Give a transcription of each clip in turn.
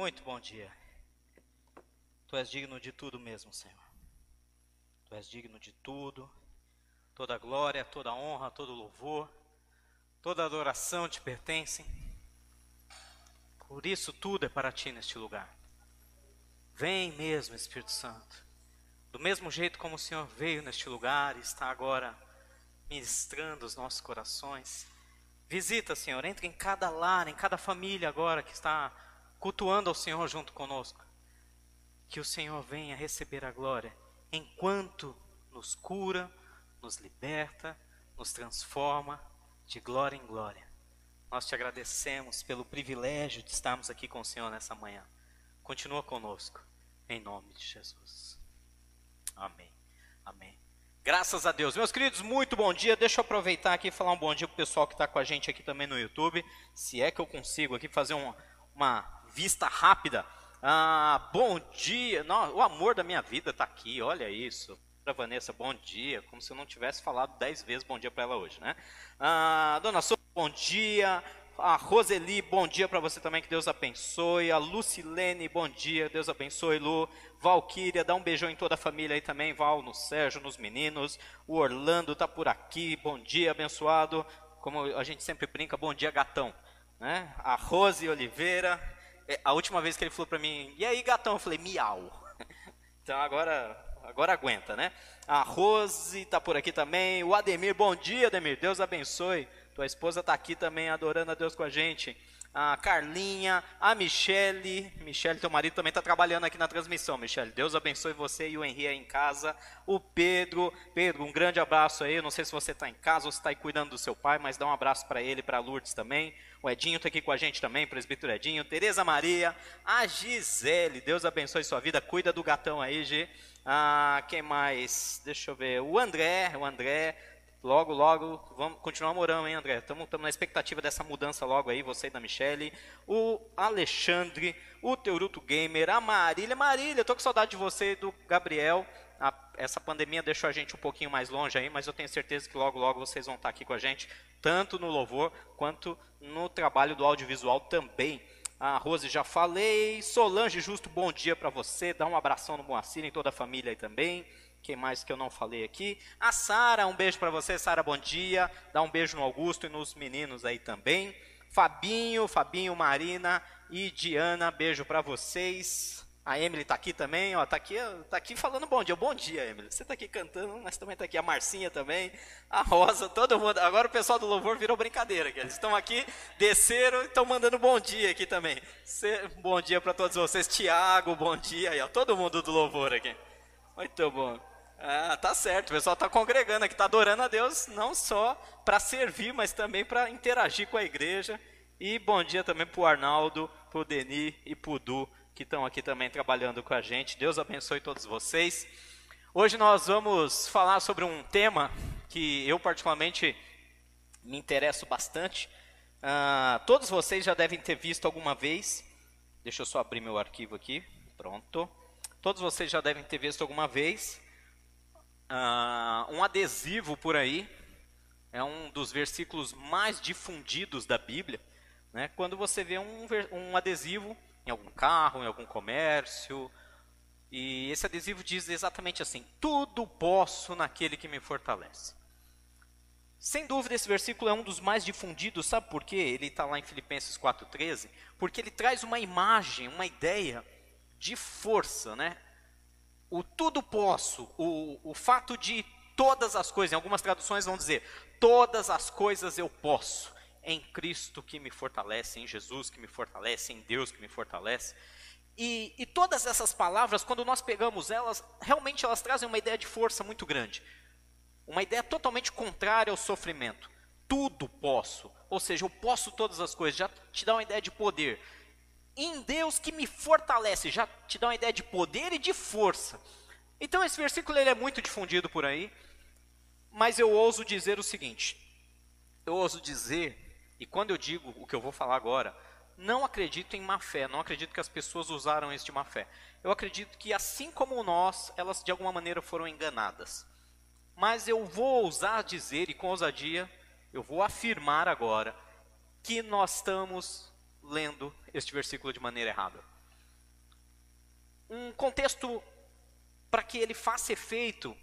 Muito bom dia. Tu és digno de tudo mesmo, Senhor. Tu és digno de tudo. Toda glória, toda honra, todo louvor, toda adoração te pertencem. Por isso tudo é para ti neste lugar. Vem mesmo, Espírito Santo. Do mesmo jeito como o Senhor veio neste lugar e está agora ministrando os nossos corações. Visita, Senhor, entre em cada lar, em cada família agora que está cultuando ao Senhor junto conosco. Que o Senhor venha receber a glória enquanto nos cura, nos liberta, nos transforma de glória em glória. Nós te agradecemos pelo privilégio de estarmos aqui com o Senhor nessa manhã. Continua conosco, em nome de Jesus. Amém. Amém. Graças a Deus. Meus queridos, muito bom dia. Deixa eu aproveitar aqui e falar um bom dia para o pessoal que está com a gente aqui também no YouTube. Se é que eu consigo aqui fazer um, uma vista rápida. Ah, bom dia. Não, o amor da minha vida está aqui, olha isso. Para Vanessa, bom dia. Como se eu não tivesse falado dez vezes bom dia para ela hoje, né? Ah, Dona Sônia, bom dia. A Roseli, bom dia para você também, que Deus abençoe. A Lucilene, bom dia, Deus abençoe, Lu. Valquíria, dá um beijão em toda a família aí também, Val, no Sérgio, nos meninos. O Orlando tá por aqui, bom dia, abençoado. Como a gente sempre brinca, bom dia, gatão. Né? A Rose Oliveira, a última vez que ele falou para mim, e aí, gatão? Eu falei, miau. Então agora, agora aguenta, né? A Rose tá por aqui também. O Ademir, bom dia, Ademir. Deus abençoe. Tua esposa tá aqui também adorando a Deus com a gente. A Carlinha, a Michele. Michele, teu marido também está trabalhando aqui na transmissão, Michele. Deus abençoe você e o Henri aí em casa. O Pedro. Pedro, um grande abraço aí. Eu não sei se você está em casa ou se está aí cuidando do seu pai, mas dá um abraço para ele para Lourdes também. O Edinho está aqui com a gente também, presbítero Edinho. Tereza Maria. A Gisele. Deus abençoe sua vida. Cuida do gatão aí, G. Ah, quem mais? Deixa eu ver. O André. O André. Logo, logo, vamos continuar morando, hein, André? Estamos na expectativa dessa mudança logo aí, você e da Michele. O Alexandre, o Teuruto Gamer, a Marília. Marília, tô com saudade de você e do Gabriel. A, essa pandemia deixou a gente um pouquinho mais longe aí, mas eu tenho certeza que logo, logo vocês vão estar aqui com a gente, tanto no louvor quanto no trabalho do audiovisual também. A Rose já falei. Solange Justo, bom dia para você. Dá um abração no Moacir e toda a família aí também. Quem mais que eu não falei aqui? A Sara, um beijo para você, Sara, bom dia. Dá um beijo no Augusto e nos meninos aí também. Fabinho, Fabinho, Marina e Diana, beijo para vocês. A Emily tá aqui também, ó, tá aqui, tá aqui falando bom dia. Bom dia, Emily. Você tá aqui cantando, mas também tá aqui a Marcinha também, a Rosa, todo mundo. Agora o pessoal do louvor virou brincadeira, que eles estão aqui, desceram e estão mandando bom dia aqui também. Cê, bom dia para todos vocês, Tiago, bom dia aí, ó, todo mundo do louvor aqui. Muito bom. Ah, tá certo. O pessoal está congregando aqui, está adorando a Deus, não só para servir, mas também para interagir com a igreja. E bom dia também para o Arnaldo, para o Deni e para o Du, que estão aqui também trabalhando com a gente. Deus abençoe todos vocês. Hoje nós vamos falar sobre um tema que eu particularmente me interesso bastante. Ah, todos vocês já devem ter visto alguma vez. Deixa eu só abrir meu arquivo aqui. Pronto. Todos vocês já devem ter visto alguma vez uh, um adesivo por aí, é um dos versículos mais difundidos da Bíblia. Né? Quando você vê um, um adesivo em algum carro, em algum comércio, e esse adesivo diz exatamente assim: Tudo posso naquele que me fortalece. Sem dúvida, esse versículo é um dos mais difundidos, sabe por quê? Ele está lá em Filipenses 4,13, porque ele traz uma imagem, uma ideia de força, né? O tudo posso, o, o fato de todas as coisas, em algumas traduções vão dizer, todas as coisas eu posso, em Cristo que me fortalece, em Jesus que me fortalece, em Deus que me fortalece. E, e todas essas palavras, quando nós pegamos elas, realmente elas trazem uma ideia de força muito grande. Uma ideia totalmente contrária ao sofrimento. Tudo posso, ou seja, eu posso todas as coisas, já te dá uma ideia de poder em Deus que me fortalece. Já te dá uma ideia de poder e de força. Então esse versículo ele é muito difundido por aí, mas eu ouso dizer o seguinte: eu ouso dizer, e quando eu digo o que eu vou falar agora, não acredito em má fé, não acredito que as pessoas usaram de má fé. Eu acredito que assim como nós, elas de alguma maneira foram enganadas. Mas eu vou ousar dizer, e com ousadia, eu vou afirmar agora, que nós estamos lendo este versículo de maneira errada. um contexto para que ele faça efeito,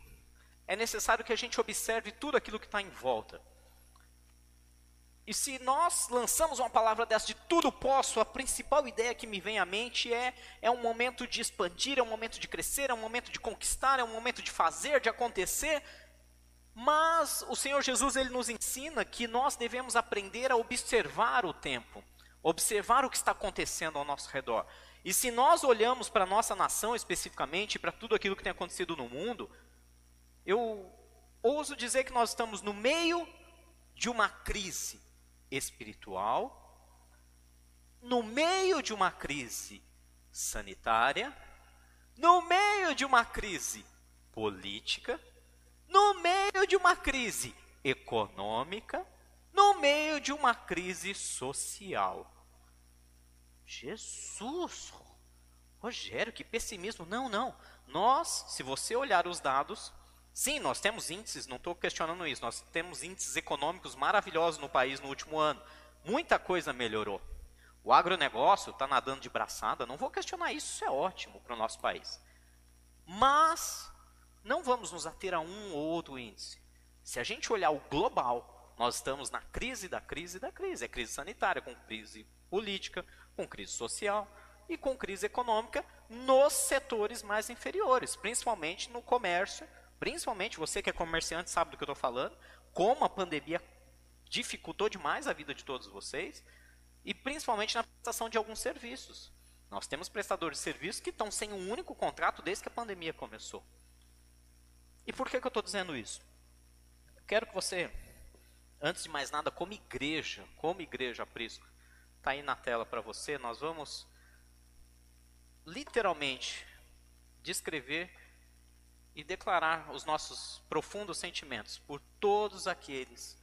é necessário que a gente observe tudo aquilo que está em volta. E se nós lançamos uma palavra dessa de tudo posso, a principal ideia que me vem à mente é é um momento de expandir, é um momento de crescer, é um momento de conquistar, é um momento de fazer, de acontecer. Mas o Senhor Jesus ele nos ensina que nós devemos aprender a observar o tempo, observar o que está acontecendo ao nosso redor. E se nós olhamos para a nossa nação especificamente, para tudo aquilo que tem acontecido no mundo, eu ouso dizer que nós estamos no meio de uma crise espiritual, no meio de uma crise sanitária, no meio de uma crise política, no meio de uma crise econômica, no meio de uma crise social. Jesus! Rogério, que pessimismo. Não, não. Nós, se você olhar os dados, Sim, nós temos índices, não estou questionando isso, nós temos índices econômicos maravilhosos no país no último ano. Muita coisa melhorou. O agronegócio está nadando de braçada, não vou questionar isso, isso é ótimo para o nosso país. Mas não vamos nos ater a um ou outro índice. Se a gente olhar o global, nós estamos na crise da crise da crise. É crise sanitária, com crise política, com crise social e com crise econômica nos setores mais inferiores, principalmente no comércio Principalmente você que é comerciante sabe do que eu estou falando, como a pandemia dificultou demais a vida de todos vocês, e principalmente na prestação de alguns serviços. Nós temos prestadores de serviços que estão sem um único contrato desde que a pandemia começou. E por que, que eu estou dizendo isso? Quero que você, antes de mais nada, como igreja, como igreja Aprisco, está aí na tela para você, nós vamos literalmente descrever e declarar os nossos profundos sentimentos por todos aqueles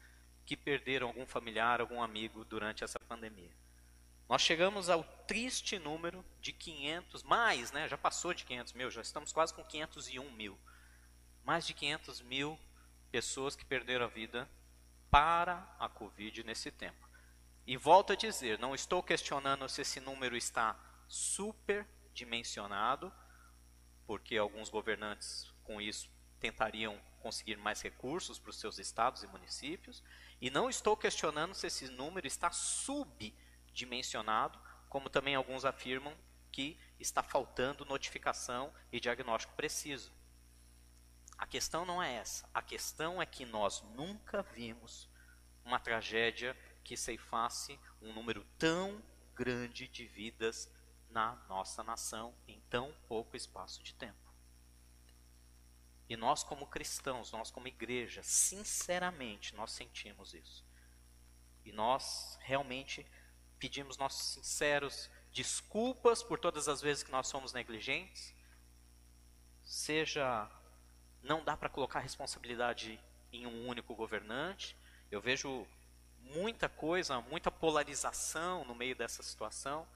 que perderam algum familiar, algum amigo durante essa pandemia. Nós chegamos ao triste número de 500, mais, né? Já passou de 500 mil, já estamos quase com 501 mil. Mais de 500 mil pessoas que perderam a vida para a Covid nesse tempo. E volto a dizer, não estou questionando se esse número está superdimensionado, porque alguns governantes com isso, tentariam conseguir mais recursos para os seus estados e municípios. E não estou questionando se esse número está subdimensionado, como também alguns afirmam que está faltando notificação e diagnóstico preciso. A questão não é essa. A questão é que nós nunca vimos uma tragédia que ceifasse um número tão grande de vidas na nossa nação em tão pouco espaço de tempo. E nós, como cristãos, nós, como igreja, sinceramente, nós sentimos isso. E nós realmente pedimos nossos sinceros desculpas por todas as vezes que nós somos negligentes. Seja, não dá para colocar responsabilidade em um único governante. Eu vejo muita coisa, muita polarização no meio dessa situação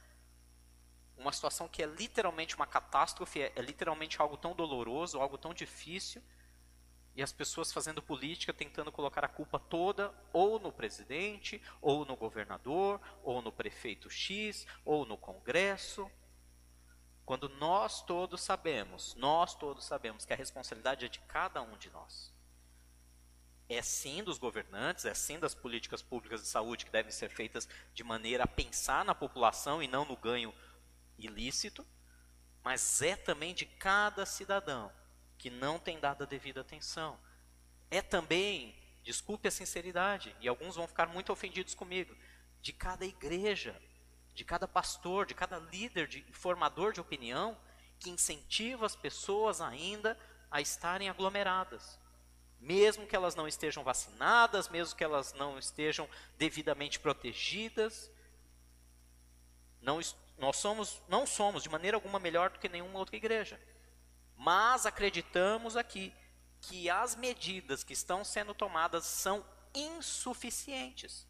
uma situação que é literalmente uma catástrofe, é, é literalmente algo tão doloroso, algo tão difícil, e as pessoas fazendo política tentando colocar a culpa toda ou no presidente, ou no governador, ou no prefeito X, ou no Congresso. Quando nós todos sabemos, nós todos sabemos que a responsabilidade é de cada um de nós. É sim dos governantes, é sim das políticas públicas de saúde que devem ser feitas de maneira a pensar na população e não no ganho ilícito, mas é também de cada cidadão que não tem dado a devida atenção. É também, desculpe a sinceridade, e alguns vão ficar muito ofendidos comigo, de cada igreja, de cada pastor, de cada líder, de formador de opinião, que incentiva as pessoas ainda a estarem aglomeradas. Mesmo que elas não estejam vacinadas, mesmo que elas não estejam devidamente protegidas, não, nós somos, não somos de maneira alguma melhor do que nenhuma outra igreja. Mas acreditamos aqui que as medidas que estão sendo tomadas são insuficientes.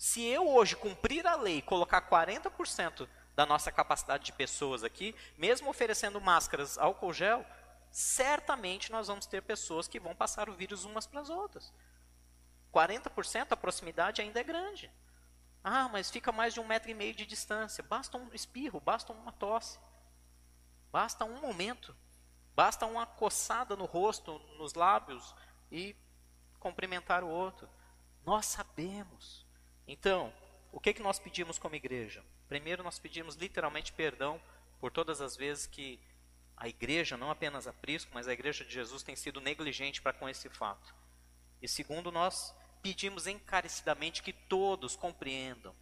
Se eu hoje cumprir a lei colocar 40% da nossa capacidade de pessoas aqui, mesmo oferecendo máscaras, álcool gel, certamente nós vamos ter pessoas que vão passar o vírus umas para as outras. 40% a proximidade ainda é grande. Ah, mas fica mais de um metro e meio de distância. Basta um espirro, basta uma tosse. Basta um momento, basta uma coçada no rosto, nos lábios e cumprimentar o outro. Nós sabemos. Então, o que, que nós pedimos como igreja? Primeiro, nós pedimos literalmente perdão por todas as vezes que a igreja, não apenas a Prisco, mas a igreja de Jesus tem sido negligente para com esse fato. E segundo, nós pedimos encarecidamente que todos compreendam.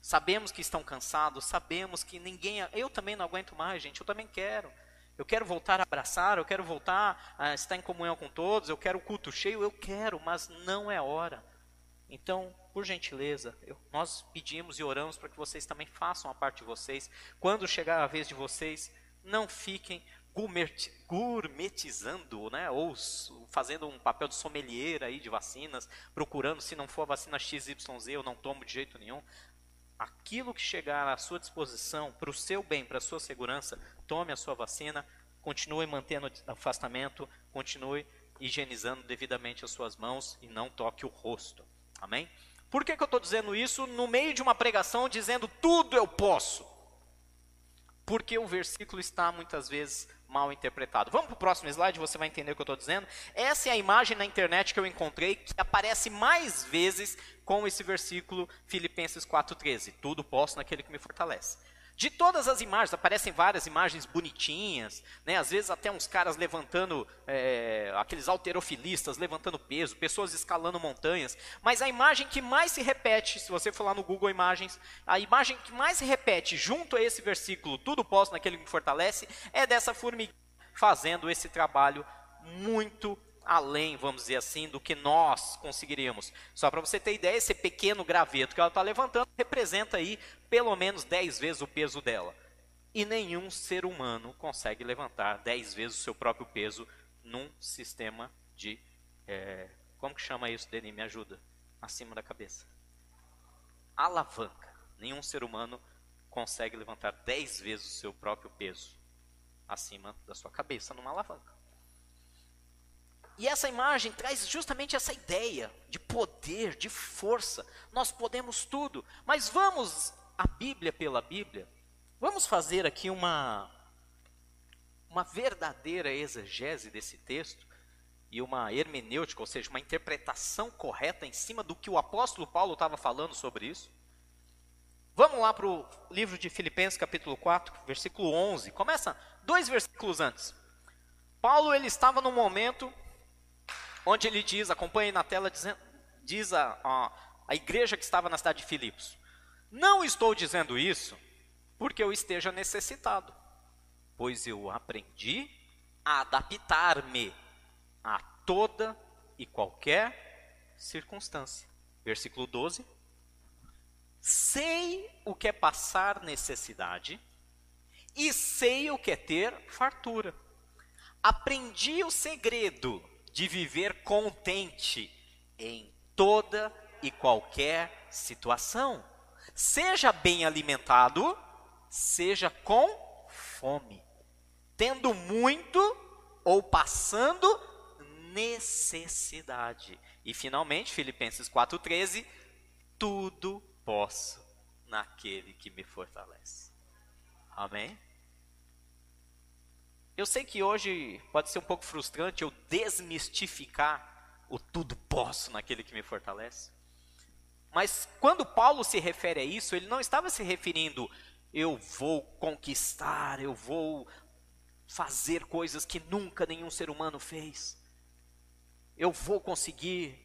Sabemos que estão cansados, sabemos que ninguém. Eu também não aguento mais, gente, eu também quero. Eu quero voltar a abraçar, eu quero voltar a estar em comunhão com todos, eu quero o culto cheio, eu quero, mas não é hora. Então, por gentileza, eu, nós pedimos e oramos para que vocês também façam a parte de vocês. Quando chegar a vez de vocês, não fiquem gourmetizando, né, ou fazendo um papel de sommelier aí de vacinas, procurando se não for a vacina XYZ eu não tomo de jeito nenhum. Aquilo que chegar à sua disposição para o seu bem, para a sua segurança, tome a sua vacina, continue mantendo afastamento, continue higienizando devidamente as suas mãos e não toque o rosto. Amém? Por que, que eu estou dizendo isso no meio de uma pregação dizendo tudo eu posso? Porque o versículo está muitas vezes mal interpretado. Vamos para o próximo slide, você vai entender o que eu estou dizendo. Essa é a imagem na internet que eu encontrei que aparece mais vezes com esse versículo Filipenses 4,13. Tudo posso naquele que me fortalece. De todas as imagens, aparecem várias imagens bonitinhas, né? às vezes até uns caras levantando, é, aqueles alterofilistas levantando peso, pessoas escalando montanhas. Mas a imagem que mais se repete, se você for lá no Google Imagens, a imagem que mais se repete junto a esse versículo, tudo posso naquele que me fortalece, é dessa formiguinha fazendo esse trabalho muito além, vamos dizer assim, do que nós conseguiríamos. Só para você ter ideia, esse pequeno graveto que ela está levantando representa aí pelo menos 10 vezes o peso dela. E nenhum ser humano consegue levantar 10 vezes o seu próprio peso num sistema de. É, como que chama isso, Denis? Me ajuda. Acima da cabeça. Alavanca. Nenhum ser humano consegue levantar 10 vezes o seu próprio peso acima da sua cabeça numa alavanca. E essa imagem traz justamente essa ideia de poder, de força. Nós podemos tudo. Mas vamos a Bíblia pela Bíblia. Vamos fazer aqui uma uma verdadeira exegese desse texto e uma hermenêutica, ou seja, uma interpretação correta em cima do que o apóstolo Paulo estava falando sobre isso. Vamos lá para o livro de Filipenses, capítulo 4, versículo 11. Começa dois versículos antes. Paulo ele estava num momento onde ele diz, acompanhe na tela, diz, diz a, a, a igreja que estava na cidade de Filipos: Não estou dizendo isso porque eu esteja necessitado, pois eu aprendi a adaptar-me a toda e qualquer circunstância. Versículo 12. Sei o que é passar necessidade e sei o que é ter fartura. Aprendi o segredo de viver contente em toda e qualquer situação. Seja bem alimentado, seja com fome, tendo muito ou passando necessidade. E finalmente, Filipenses 4,13: tudo posso naquele que me fortalece. Amém? Eu sei que hoje pode ser um pouco frustrante eu desmistificar o tudo posso naquele que me fortalece. Mas quando Paulo se refere a isso, ele não estava se referindo eu vou conquistar, eu vou fazer coisas que nunca nenhum ser humano fez. Eu vou conseguir.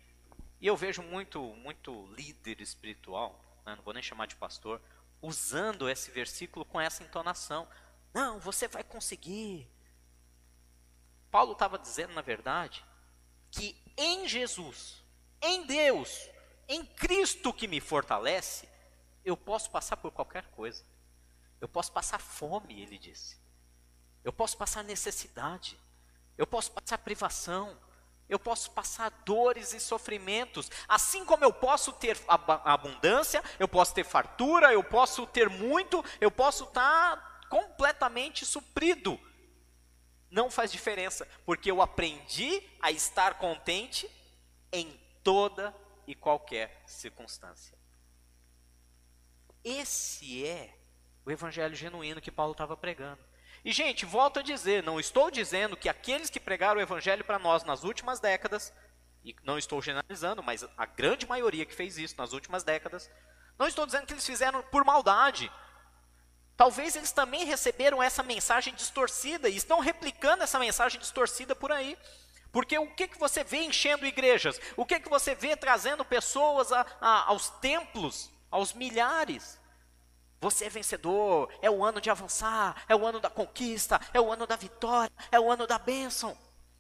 E eu vejo muito, muito líder espiritual, né, não vou nem chamar de pastor, usando esse versículo com essa entonação. Não, você vai conseguir. Paulo estava dizendo, na verdade, que em Jesus, em Deus, em Cristo que me fortalece, eu posso passar por qualquer coisa. Eu posso passar fome, ele disse. Eu posso passar necessidade. Eu posso passar privação. Eu posso passar dores e sofrimentos. Assim como eu posso ter abundância, eu posso ter fartura, eu posso ter muito, eu posso estar completamente suprido não faz diferença, porque eu aprendi a estar contente em toda e qualquer circunstância. Esse é o evangelho genuíno que Paulo estava pregando. E, gente, volto a dizer: não estou dizendo que aqueles que pregaram o evangelho para nós nas últimas décadas, e não estou generalizando, mas a grande maioria que fez isso nas últimas décadas, não estou dizendo que eles fizeram por maldade. Talvez eles também receberam essa mensagem distorcida e estão replicando essa mensagem distorcida por aí. Porque o que, que você vê enchendo igrejas? O que, que você vê trazendo pessoas a, a, aos templos, aos milhares? Você é vencedor, é o ano de avançar, é o ano da conquista, é o ano da vitória, é o ano da bênção.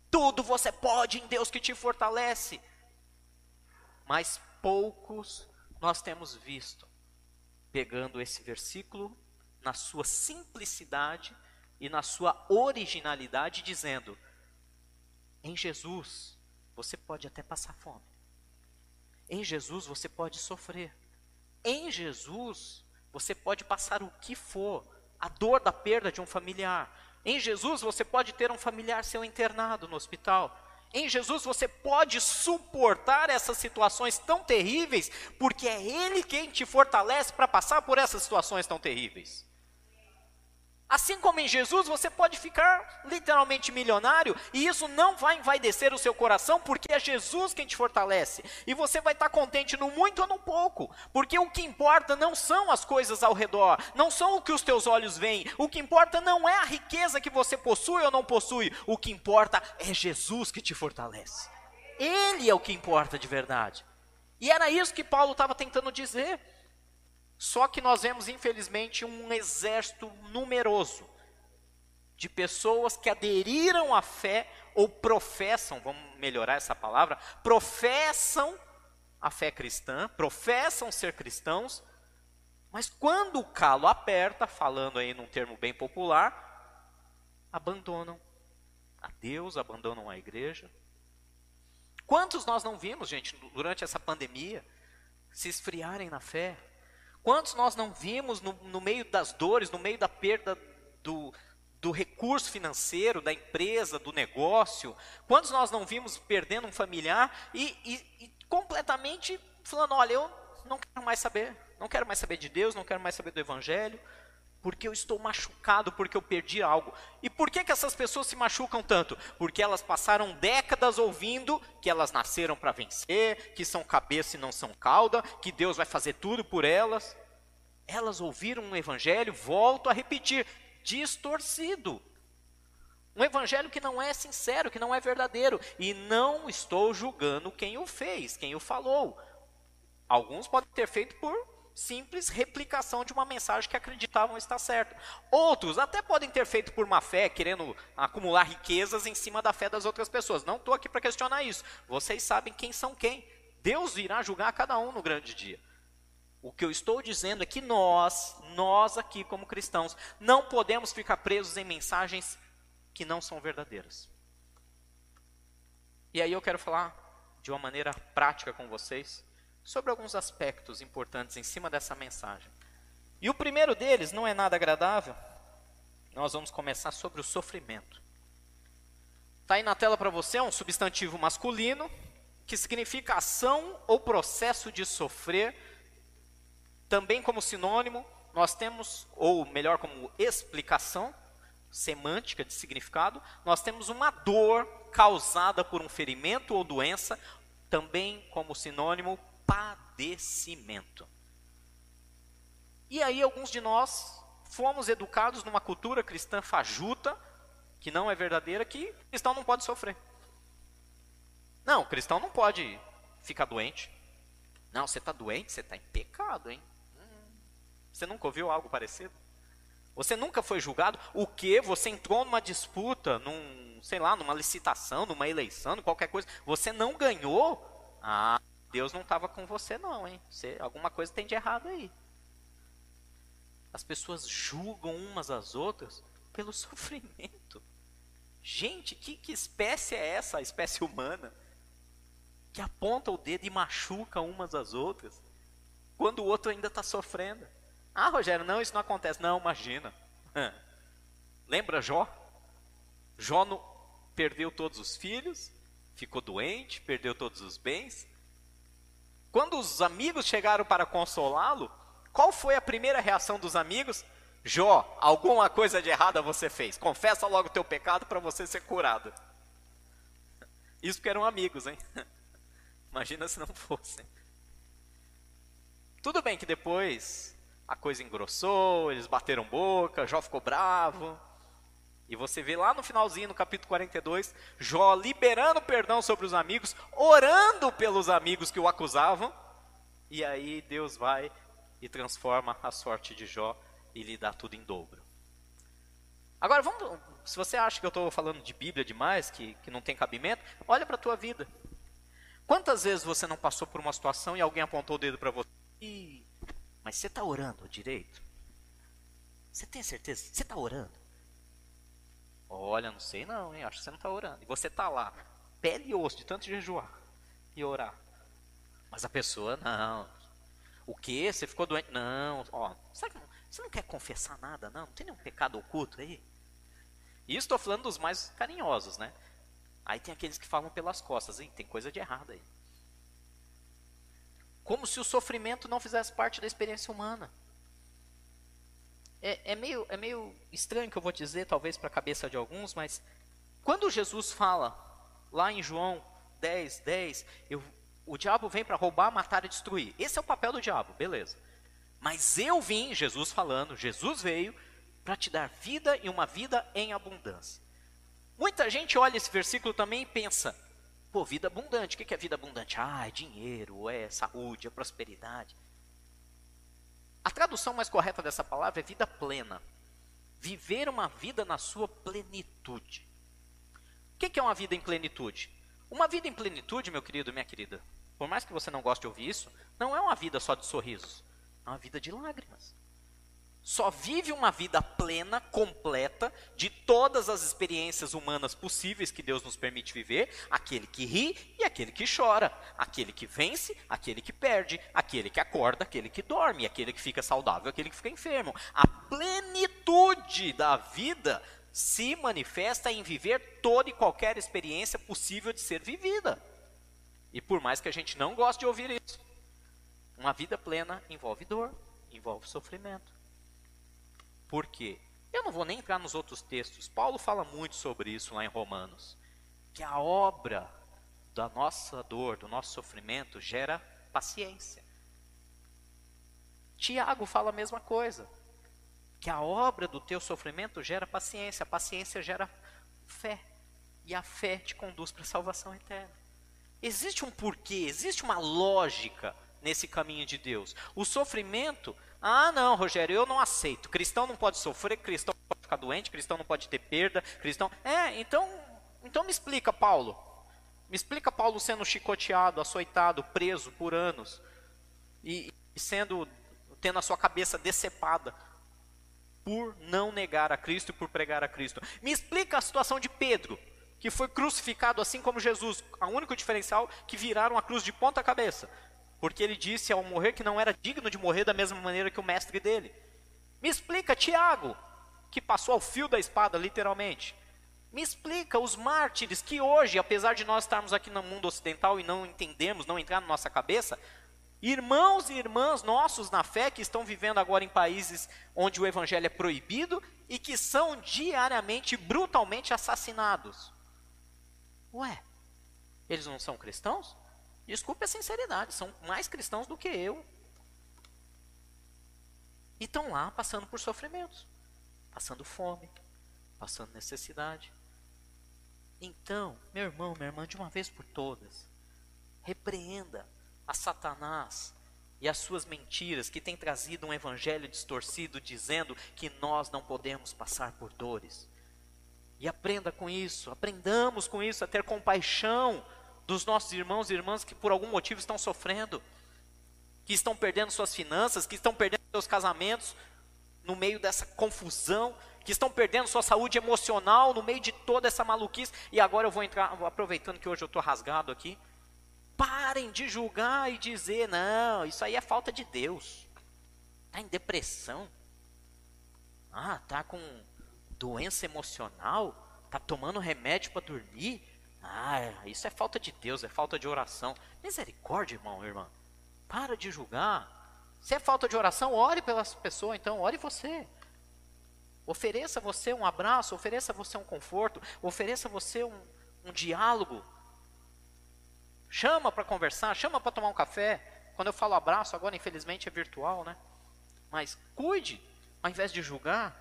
Tudo você pode em Deus que te fortalece. Mas poucos nós temos visto pegando esse versículo na sua simplicidade e na sua originalidade, dizendo: em Jesus você pode até passar fome. Em Jesus você pode sofrer. Em Jesus você pode passar o que for, a dor da perda de um familiar. Em Jesus você pode ter um familiar seu internado no hospital. Em Jesus você pode suportar essas situações tão terríveis, porque é Ele quem te fortalece para passar por essas situações tão terríveis. Assim como em Jesus, você pode ficar literalmente milionário e isso não vai envaidecer o seu coração, porque é Jesus quem te fortalece. E você vai estar contente no muito ou no pouco, porque o que importa não são as coisas ao redor, não são o que os teus olhos veem, o que importa não é a riqueza que você possui ou não possui, o que importa é Jesus que te fortalece. Ele é o que importa de verdade. E era isso que Paulo estava tentando dizer. Só que nós vemos, infelizmente, um exército numeroso de pessoas que aderiram à fé ou professam, vamos melhorar essa palavra, professam a fé cristã, professam ser cristãos, mas quando o calo aperta, falando aí num termo bem popular, abandonam a Deus, abandonam a igreja. Quantos nós não vimos, gente, durante essa pandemia, se esfriarem na fé, Quantos nós não vimos no, no meio das dores, no meio da perda do, do recurso financeiro, da empresa, do negócio? Quantos nós não vimos perdendo um familiar e, e, e completamente falando: olha, eu não quero mais saber, não quero mais saber de Deus, não quero mais saber do Evangelho, porque eu estou machucado, porque eu perdi algo. E por que, que essas pessoas se machucam tanto? Porque elas passaram décadas ouvindo que elas nasceram para vencer, que são cabeça e não são cauda, que Deus vai fazer tudo por elas. Elas ouviram um evangelho, volto a repetir, distorcido. Um evangelho que não é sincero, que não é verdadeiro. E não estou julgando quem o fez, quem o falou. Alguns podem ter feito por simples replicação de uma mensagem que acreditavam estar certa. Outros até podem ter feito por má fé, querendo acumular riquezas em cima da fé das outras pessoas. Não estou aqui para questionar isso. Vocês sabem quem são quem. Deus irá julgar cada um no grande dia. O que eu estou dizendo é que nós, nós aqui como cristãos, não podemos ficar presos em mensagens que não são verdadeiras. E aí eu quero falar de uma maneira prática com vocês sobre alguns aspectos importantes em cima dessa mensagem. E o primeiro deles não é nada agradável. Nós vamos começar sobre o sofrimento. Está aí na tela para você um substantivo masculino que significa ação ou processo de sofrer. Também como sinônimo, nós temos, ou melhor, como explicação semântica de significado, nós temos uma dor causada por um ferimento ou doença, também como sinônimo padecimento. E aí alguns de nós fomos educados numa cultura cristã fajuta, que não é verdadeira, que cristão não pode sofrer. Não, cristão não pode ficar doente. Não, você está doente, você está em pecado, hein? Hum, você nunca ouviu algo parecido? Você nunca foi julgado? O que? Você entrou numa disputa, num, sei lá, numa licitação, numa eleição, qualquer coisa. Você não ganhou? Ah, Deus não estava com você, não, hein? Você, alguma coisa tem de errado aí. As pessoas julgam umas às outras pelo sofrimento. Gente, que, que espécie é essa, a espécie humana? Que aponta o dedo e machuca umas às outras, quando o outro ainda está sofrendo. Ah, Rogério, não, isso não acontece. Não, imagina. Lembra Jó? Jó no, perdeu todos os filhos, ficou doente, perdeu todos os bens, quando os amigos chegaram para consolá-lo, qual foi a primeira reação dos amigos? Jó, alguma coisa de errada você fez. Confessa logo o teu pecado para você ser curado. Isso porque eram amigos, hein? Imagina se não fossem. Tudo bem que depois a coisa engrossou, eles bateram boca, Jó ficou bravo. E você vê lá no finalzinho, no capítulo 42, Jó liberando perdão sobre os amigos, orando pelos amigos que o acusavam. E aí Deus vai e transforma a sorte de Jó e lhe dá tudo em dobro. Agora, vamos, se você acha que eu estou falando de Bíblia demais, que, que não tem cabimento, olha para a tua vida. Quantas vezes você não passou por uma situação e alguém apontou o dedo para você? Ih, mas você está orando direito? Você tem certeza? Você está orando? Olha, não sei não, hein? Acho que você não está orando. E você está lá, pele e osso, de tanto jejuar e orar. Mas a pessoa, não. O que? Você ficou doente? Não. Ó, sabe, você não quer confessar nada, não? Não tem nenhum pecado oculto aí? E estou falando dos mais carinhosos, né? Aí tem aqueles que falam pelas costas, hein? Tem coisa de errado aí. Como se o sofrimento não fizesse parte da experiência humana. É, é, meio, é meio estranho que eu vou dizer, talvez para a cabeça de alguns, mas quando Jesus fala lá em João 10, 10, eu, o diabo vem para roubar, matar e destruir. Esse é o papel do diabo, beleza. Mas eu vim, Jesus falando, Jesus veio para te dar vida e uma vida em abundância. Muita gente olha esse versículo também e pensa: pô, vida abundante, o que é vida abundante? Ah, é dinheiro, é saúde, é prosperidade. A tradução mais correta dessa palavra é vida plena. Viver uma vida na sua plenitude. O que é uma vida em plenitude? Uma vida em plenitude, meu querido, minha querida, por mais que você não goste de ouvir isso, não é uma vida só de sorrisos, é uma vida de lágrimas só vive uma vida plena, completa, de todas as experiências humanas possíveis que Deus nos permite viver, aquele que ri e aquele que chora, aquele que vence, aquele que perde, aquele que acorda, aquele que dorme, aquele que fica saudável, aquele que fica enfermo. A plenitude da vida se manifesta em viver toda e qualquer experiência possível de ser vivida. E por mais que a gente não goste de ouvir isso, uma vida plena envolve dor, envolve sofrimento por quê? Eu não vou nem entrar nos outros textos. Paulo fala muito sobre isso lá em Romanos. Que a obra da nossa dor, do nosso sofrimento, gera paciência. Tiago fala a mesma coisa. Que a obra do teu sofrimento gera paciência, a paciência gera fé. E a fé te conduz para a salvação eterna. Existe um porquê, existe uma lógica nesse caminho de Deus. O sofrimento ah, não, Rogério, eu não aceito. Cristão não pode sofrer, cristão não pode ficar doente, cristão não pode ter perda, cristão. É, então, então me explica, Paulo. Me explica Paulo sendo chicoteado, açoitado, preso por anos e, e sendo tendo a sua cabeça decepada por não negar a Cristo e por pregar a Cristo. Me explica a situação de Pedro, que foi crucificado assim como Jesus. O único diferencial que viraram a cruz de ponta cabeça porque ele disse ao morrer que não era digno de morrer da mesma maneira que o mestre dele. Me explica, Tiago, que passou ao fio da espada, literalmente. Me explica os mártires que hoje, apesar de nós estarmos aqui no mundo ocidental e não entendemos, não entrar na nossa cabeça, irmãos e irmãs nossos na fé que estão vivendo agora em países onde o evangelho é proibido e que são diariamente, brutalmente assassinados. Ué, eles não são cristãos? Desculpe a sinceridade, são mais cristãos do que eu. E estão lá passando por sofrimentos, passando fome, passando necessidade. Então, meu irmão, minha irmã, de uma vez por todas, repreenda a Satanás e as suas mentiras que têm trazido um evangelho distorcido dizendo que nós não podemos passar por dores. E aprenda com isso, aprendamos com isso a ter compaixão dos nossos irmãos e irmãs que por algum motivo estão sofrendo, que estão perdendo suas finanças, que estão perdendo seus casamentos no meio dessa confusão, que estão perdendo sua saúde emocional no meio de toda essa maluquice. E agora eu vou entrar, aproveitando que hoje eu estou rasgado aqui, parem de julgar e dizer: não, isso aí é falta de Deus. Está em depressão. Ah, tá com doença emocional, tá tomando remédio para dormir. Ah, isso é falta de Deus, é falta de oração. Misericórdia, irmão, irmã. Para de julgar. Se é falta de oração, ore pelas pessoas, então, ore você. Ofereça você um abraço, ofereça você um conforto, ofereça você um, um diálogo. Chama para conversar, chama para tomar um café. Quando eu falo abraço, agora infelizmente é virtual, né? Mas cuide, ao invés de julgar.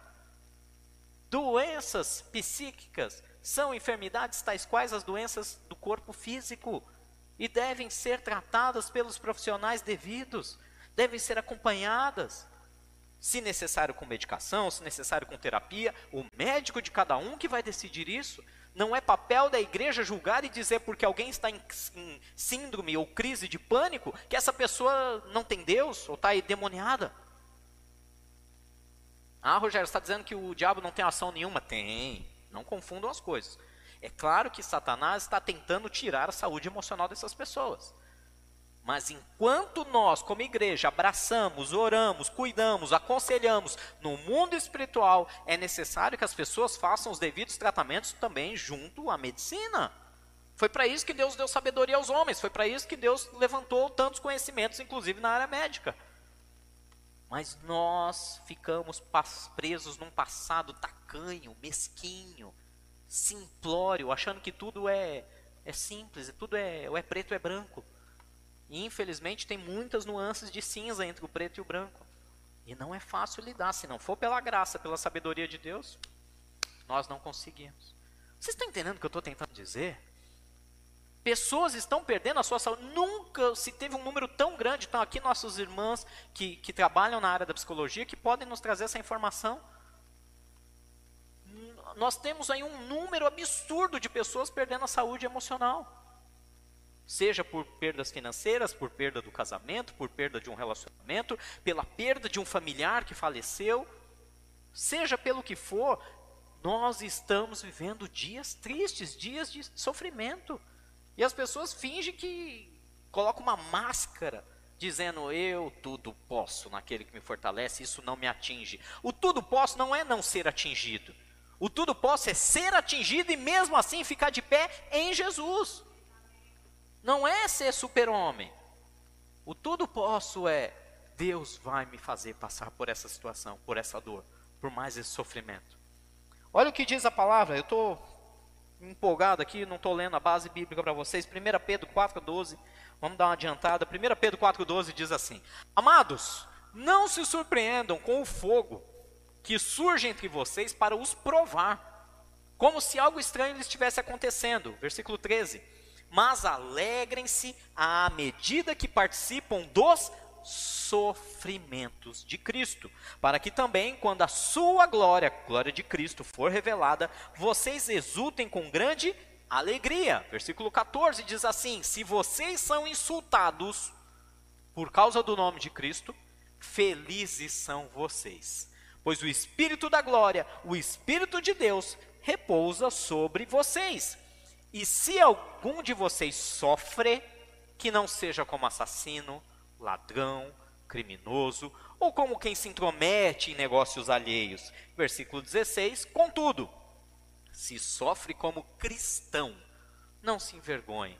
Doenças psíquicas são enfermidades tais quais as doenças do corpo físico e devem ser tratadas pelos profissionais devidos, devem ser acompanhadas. Se necessário com medicação, se necessário com terapia, o médico de cada um que vai decidir isso. Não é papel da igreja julgar e dizer porque alguém está em, em síndrome ou crise de pânico que essa pessoa não tem Deus ou está endemoniada. Ah, Rogério, está dizendo que o diabo não tem ação nenhuma? Tem. Não confundam as coisas. É claro que Satanás está tentando tirar a saúde emocional dessas pessoas. Mas enquanto nós, como igreja, abraçamos, oramos, cuidamos, aconselhamos no mundo espiritual, é necessário que as pessoas façam os devidos tratamentos também junto à medicina. Foi para isso que Deus deu sabedoria aos homens, foi para isso que Deus levantou tantos conhecimentos, inclusive na área médica. Mas nós ficamos presos num passado tacanho, mesquinho, simplório, achando que tudo é, é simples, tudo é, ou é preto ou é branco. E infelizmente tem muitas nuances de cinza entre o preto e o branco. E não é fácil lidar. Se não for pela graça, pela sabedoria de Deus, nós não conseguimos. Vocês estão entendendo o que eu estou tentando dizer? Pessoas estão perdendo a sua saúde. Nunca se teve um número tão grande. Estão aqui nossos irmãos que, que trabalham na área da psicologia que podem nos trazer essa informação. Nós temos aí um número absurdo de pessoas perdendo a saúde emocional seja por perdas financeiras, por perda do casamento, por perda de um relacionamento, pela perda de um familiar que faleceu, seja pelo que for, nós estamos vivendo dias tristes, dias de sofrimento. E as pessoas fingem que colocam uma máscara dizendo eu tudo posso naquele que me fortalece, isso não me atinge. O tudo posso não é não ser atingido. O tudo posso é ser atingido e mesmo assim ficar de pé em Jesus. Não é ser super-homem. O tudo posso é Deus vai me fazer passar por essa situação, por essa dor, por mais esse sofrimento. Olha o que diz a palavra, eu estou empolgado aqui, não estou lendo a base bíblica para vocês. 1 Pedro 4,12, vamos dar uma adiantada. 1 Pedro 4,12 diz assim: Amados, não se surpreendam com o fogo que surge entre vocês para os provar, como se algo estranho lhes estivesse acontecendo. Versículo 13 mas alegrem-se à medida que participam dos sofrimentos de Cristo, para que também, quando a sua glória, glória de Cristo, for revelada, vocês exultem com grande alegria. Versículo 14 diz assim: Se vocês são insultados por causa do nome de Cristo, felizes são vocês, pois o Espírito da glória, o Espírito de Deus, repousa sobre vocês. E se algum de vocês sofre, que não seja como assassino, ladrão, criminoso, ou como quem se intromete em negócios alheios. Versículo 16: Contudo, se sofre como cristão, não se envergonhe,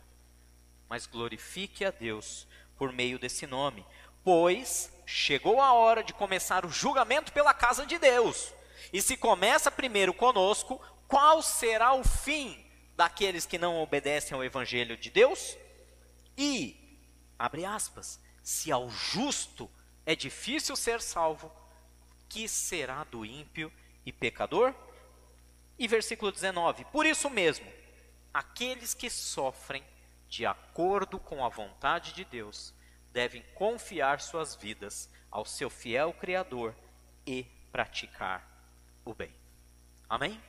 mas glorifique a Deus por meio desse nome, pois chegou a hora de começar o julgamento pela casa de Deus. E se começa primeiro conosco, qual será o fim daqueles que não obedecem ao evangelho de Deus? E, abre aspas, se ao justo é difícil ser salvo, que será do ímpio e pecador? E versículo 19: Por isso mesmo, aqueles que sofrem de acordo com a vontade de Deus devem confiar suas vidas ao seu fiel Criador e praticar o bem. Amém?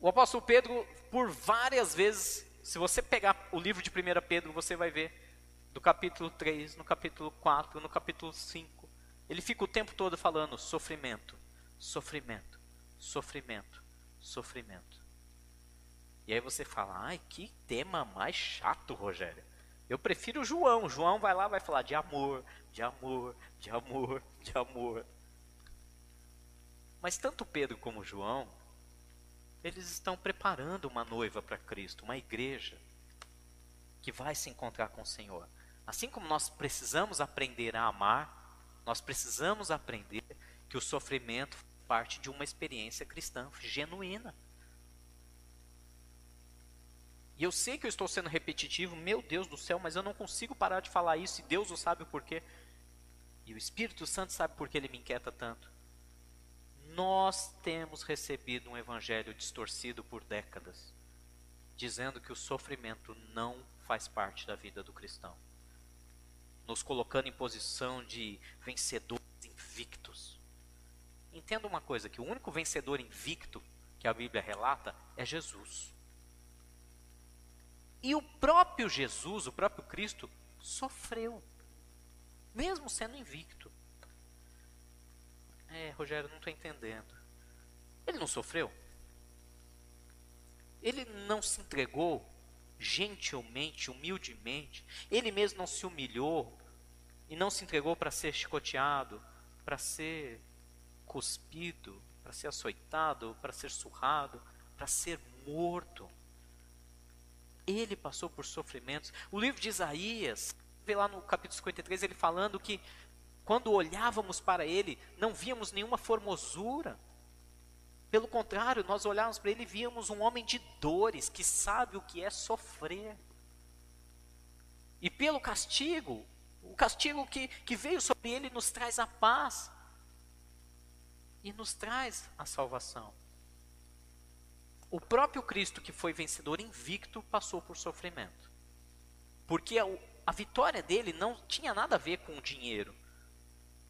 O apóstolo Pedro, por várias vezes, se você pegar o livro de 1 Pedro, você vai ver do capítulo 3, no capítulo 4, no capítulo 5. Ele fica o tempo todo falando sofrimento, sofrimento, sofrimento, sofrimento. E aí você fala, ai, que tema mais chato, Rogério. Eu prefiro João. João vai lá, vai falar de amor, de amor, de amor, de amor. Mas tanto Pedro como João eles estão preparando uma noiva para Cristo, uma igreja que vai se encontrar com o Senhor. Assim como nós precisamos aprender a amar, nós precisamos aprender que o sofrimento parte de uma experiência cristã genuína. E eu sei que eu estou sendo repetitivo, meu Deus do céu, mas eu não consigo parar de falar isso e Deus o sabe o porquê. E o Espírito Santo sabe por que ele me inquieta tanto. Nós temos recebido um evangelho distorcido por décadas, dizendo que o sofrimento não faz parte da vida do cristão, nos colocando em posição de vencedores invictos. Entenda uma coisa: que o único vencedor invicto que a Bíblia relata é Jesus. E o próprio Jesus, o próprio Cristo, sofreu, mesmo sendo invicto. É, Rogério, não estou entendendo. Ele não sofreu? Ele não se entregou gentilmente, humildemente? Ele mesmo não se humilhou e não se entregou para ser chicoteado, para ser cuspido, para ser açoitado, para ser surrado, para ser morto? Ele passou por sofrimentos. O livro de Isaías, vê lá no capítulo 53, ele falando que quando olhávamos para ele, não víamos nenhuma formosura. Pelo contrário, nós olhávamos para ele e víamos um homem de dores, que sabe o que é sofrer. E pelo castigo, o castigo que, que veio sobre ele nos traz a paz e nos traz a salvação. O próprio Cristo, que foi vencedor invicto, passou por sofrimento. Porque a, a vitória dele não tinha nada a ver com o dinheiro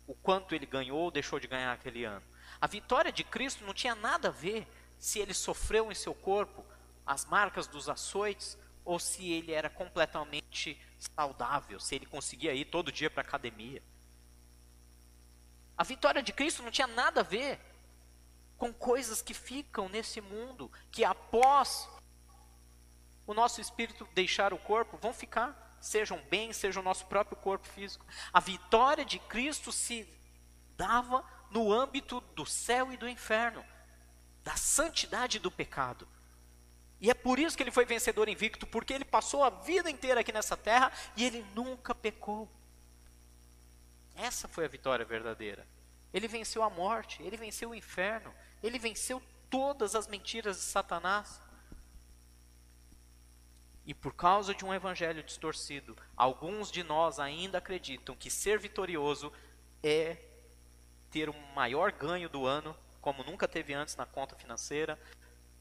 o quanto ele ganhou ou deixou de ganhar aquele ano. A vitória de Cristo não tinha nada a ver se ele sofreu em seu corpo as marcas dos açoites ou se ele era completamente saudável, se ele conseguia ir todo dia para a academia. A vitória de Cristo não tinha nada a ver com coisas que ficam nesse mundo, que após o nosso espírito deixar o corpo, vão ficar sejam bens, seja o nosso próprio corpo físico. A vitória de Cristo se dava no âmbito do céu e do inferno, da santidade do pecado. E é por isso que ele foi vencedor invicto, porque ele passou a vida inteira aqui nessa terra e ele nunca pecou. Essa foi a vitória verdadeira. Ele venceu a morte, ele venceu o inferno, ele venceu todas as mentiras de Satanás. E por causa de um evangelho distorcido, alguns de nós ainda acreditam que ser vitorioso é ter o maior ganho do ano, como nunca teve antes na conta financeira,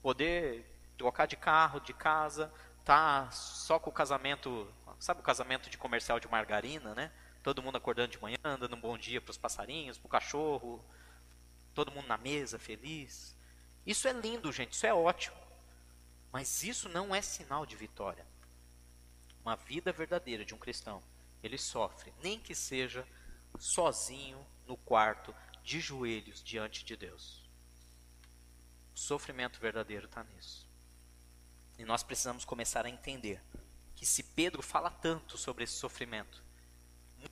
poder trocar de carro, de casa, tá só com o casamento, sabe o casamento de comercial de margarina, né? Todo mundo acordando de manhã, dando um bom dia para os passarinhos, para o cachorro, todo mundo na mesa, feliz. Isso é lindo, gente, isso é ótimo. Mas isso não é sinal de vitória. Uma vida verdadeira de um cristão, ele sofre, nem que seja sozinho no quarto, de joelhos diante de Deus. O sofrimento verdadeiro está nisso. E nós precisamos começar a entender que se Pedro fala tanto sobre esse sofrimento,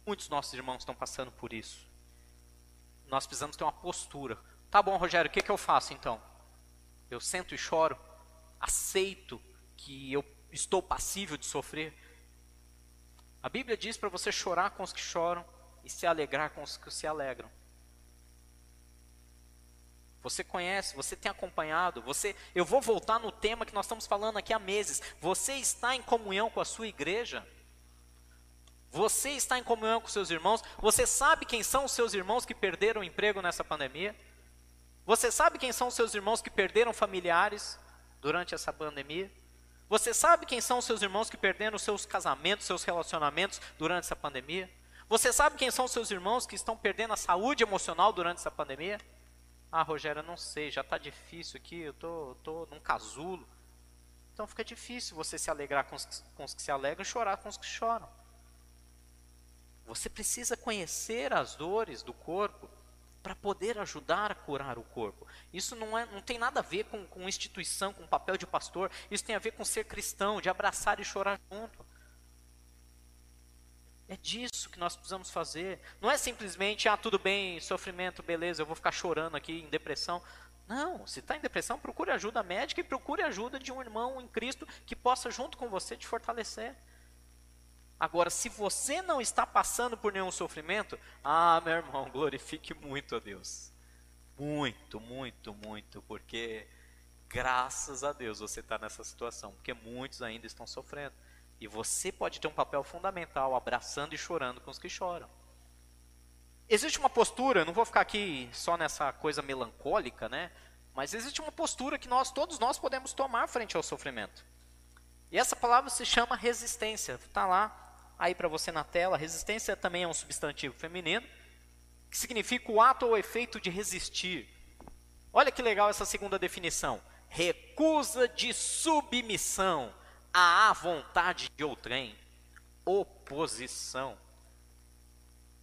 muitos nossos irmãos estão passando por isso. Nós precisamos ter uma postura. Tá bom, Rogério, o que, que eu faço então? Eu sento e choro? aceito que eu estou passível de sofrer. A Bíblia diz para você chorar com os que choram e se alegrar com os que se alegram. Você conhece, você tem acompanhado, você, eu vou voltar no tema que nós estamos falando aqui há meses. Você está em comunhão com a sua igreja? Você está em comunhão com seus irmãos? Você sabe quem são os seus irmãos que perderam emprego nessa pandemia? Você sabe quem são os seus irmãos que perderam familiares? durante essa pandemia? Você sabe quem são os seus irmãos que perderam seus casamentos, seus relacionamentos durante essa pandemia? Você sabe quem são os seus irmãos que estão perdendo a saúde emocional durante essa pandemia? Ah, Rogério, eu não sei, já está difícil aqui, eu tô, tô num casulo. Então fica difícil você se alegrar com os, com os que se alegram e chorar com os que choram. Você precisa conhecer as dores do corpo para poder ajudar a curar o corpo. Isso não, é, não tem nada a ver com, com instituição, com papel de pastor. Isso tem a ver com ser cristão, de abraçar e chorar junto. É disso que nós precisamos fazer. Não é simplesmente, ah, tudo bem, sofrimento, beleza, eu vou ficar chorando aqui em depressão. Não, se está em depressão, procure ajuda médica e procure ajuda de um irmão em Cristo que possa, junto com você, te fortalecer. Agora, se você não está passando por nenhum sofrimento, ah, meu irmão, glorifique muito a Deus. muito, muito, muito, porque graças a Deus você está nessa situação, porque muitos ainda estão sofrendo. E você pode ter um papel fundamental abraçando e chorando com os que choram. Existe uma postura, não vou ficar aqui só nessa coisa melancólica, né? Mas existe uma postura que nós, todos nós podemos tomar frente ao sofrimento. E essa palavra se chama resistência. Está lá aí para você na tela. Resistência também é um substantivo feminino, que significa o ato ou efeito de resistir. Olha que legal essa segunda definição. Recusa de submissão à vontade de outrem. Oposição.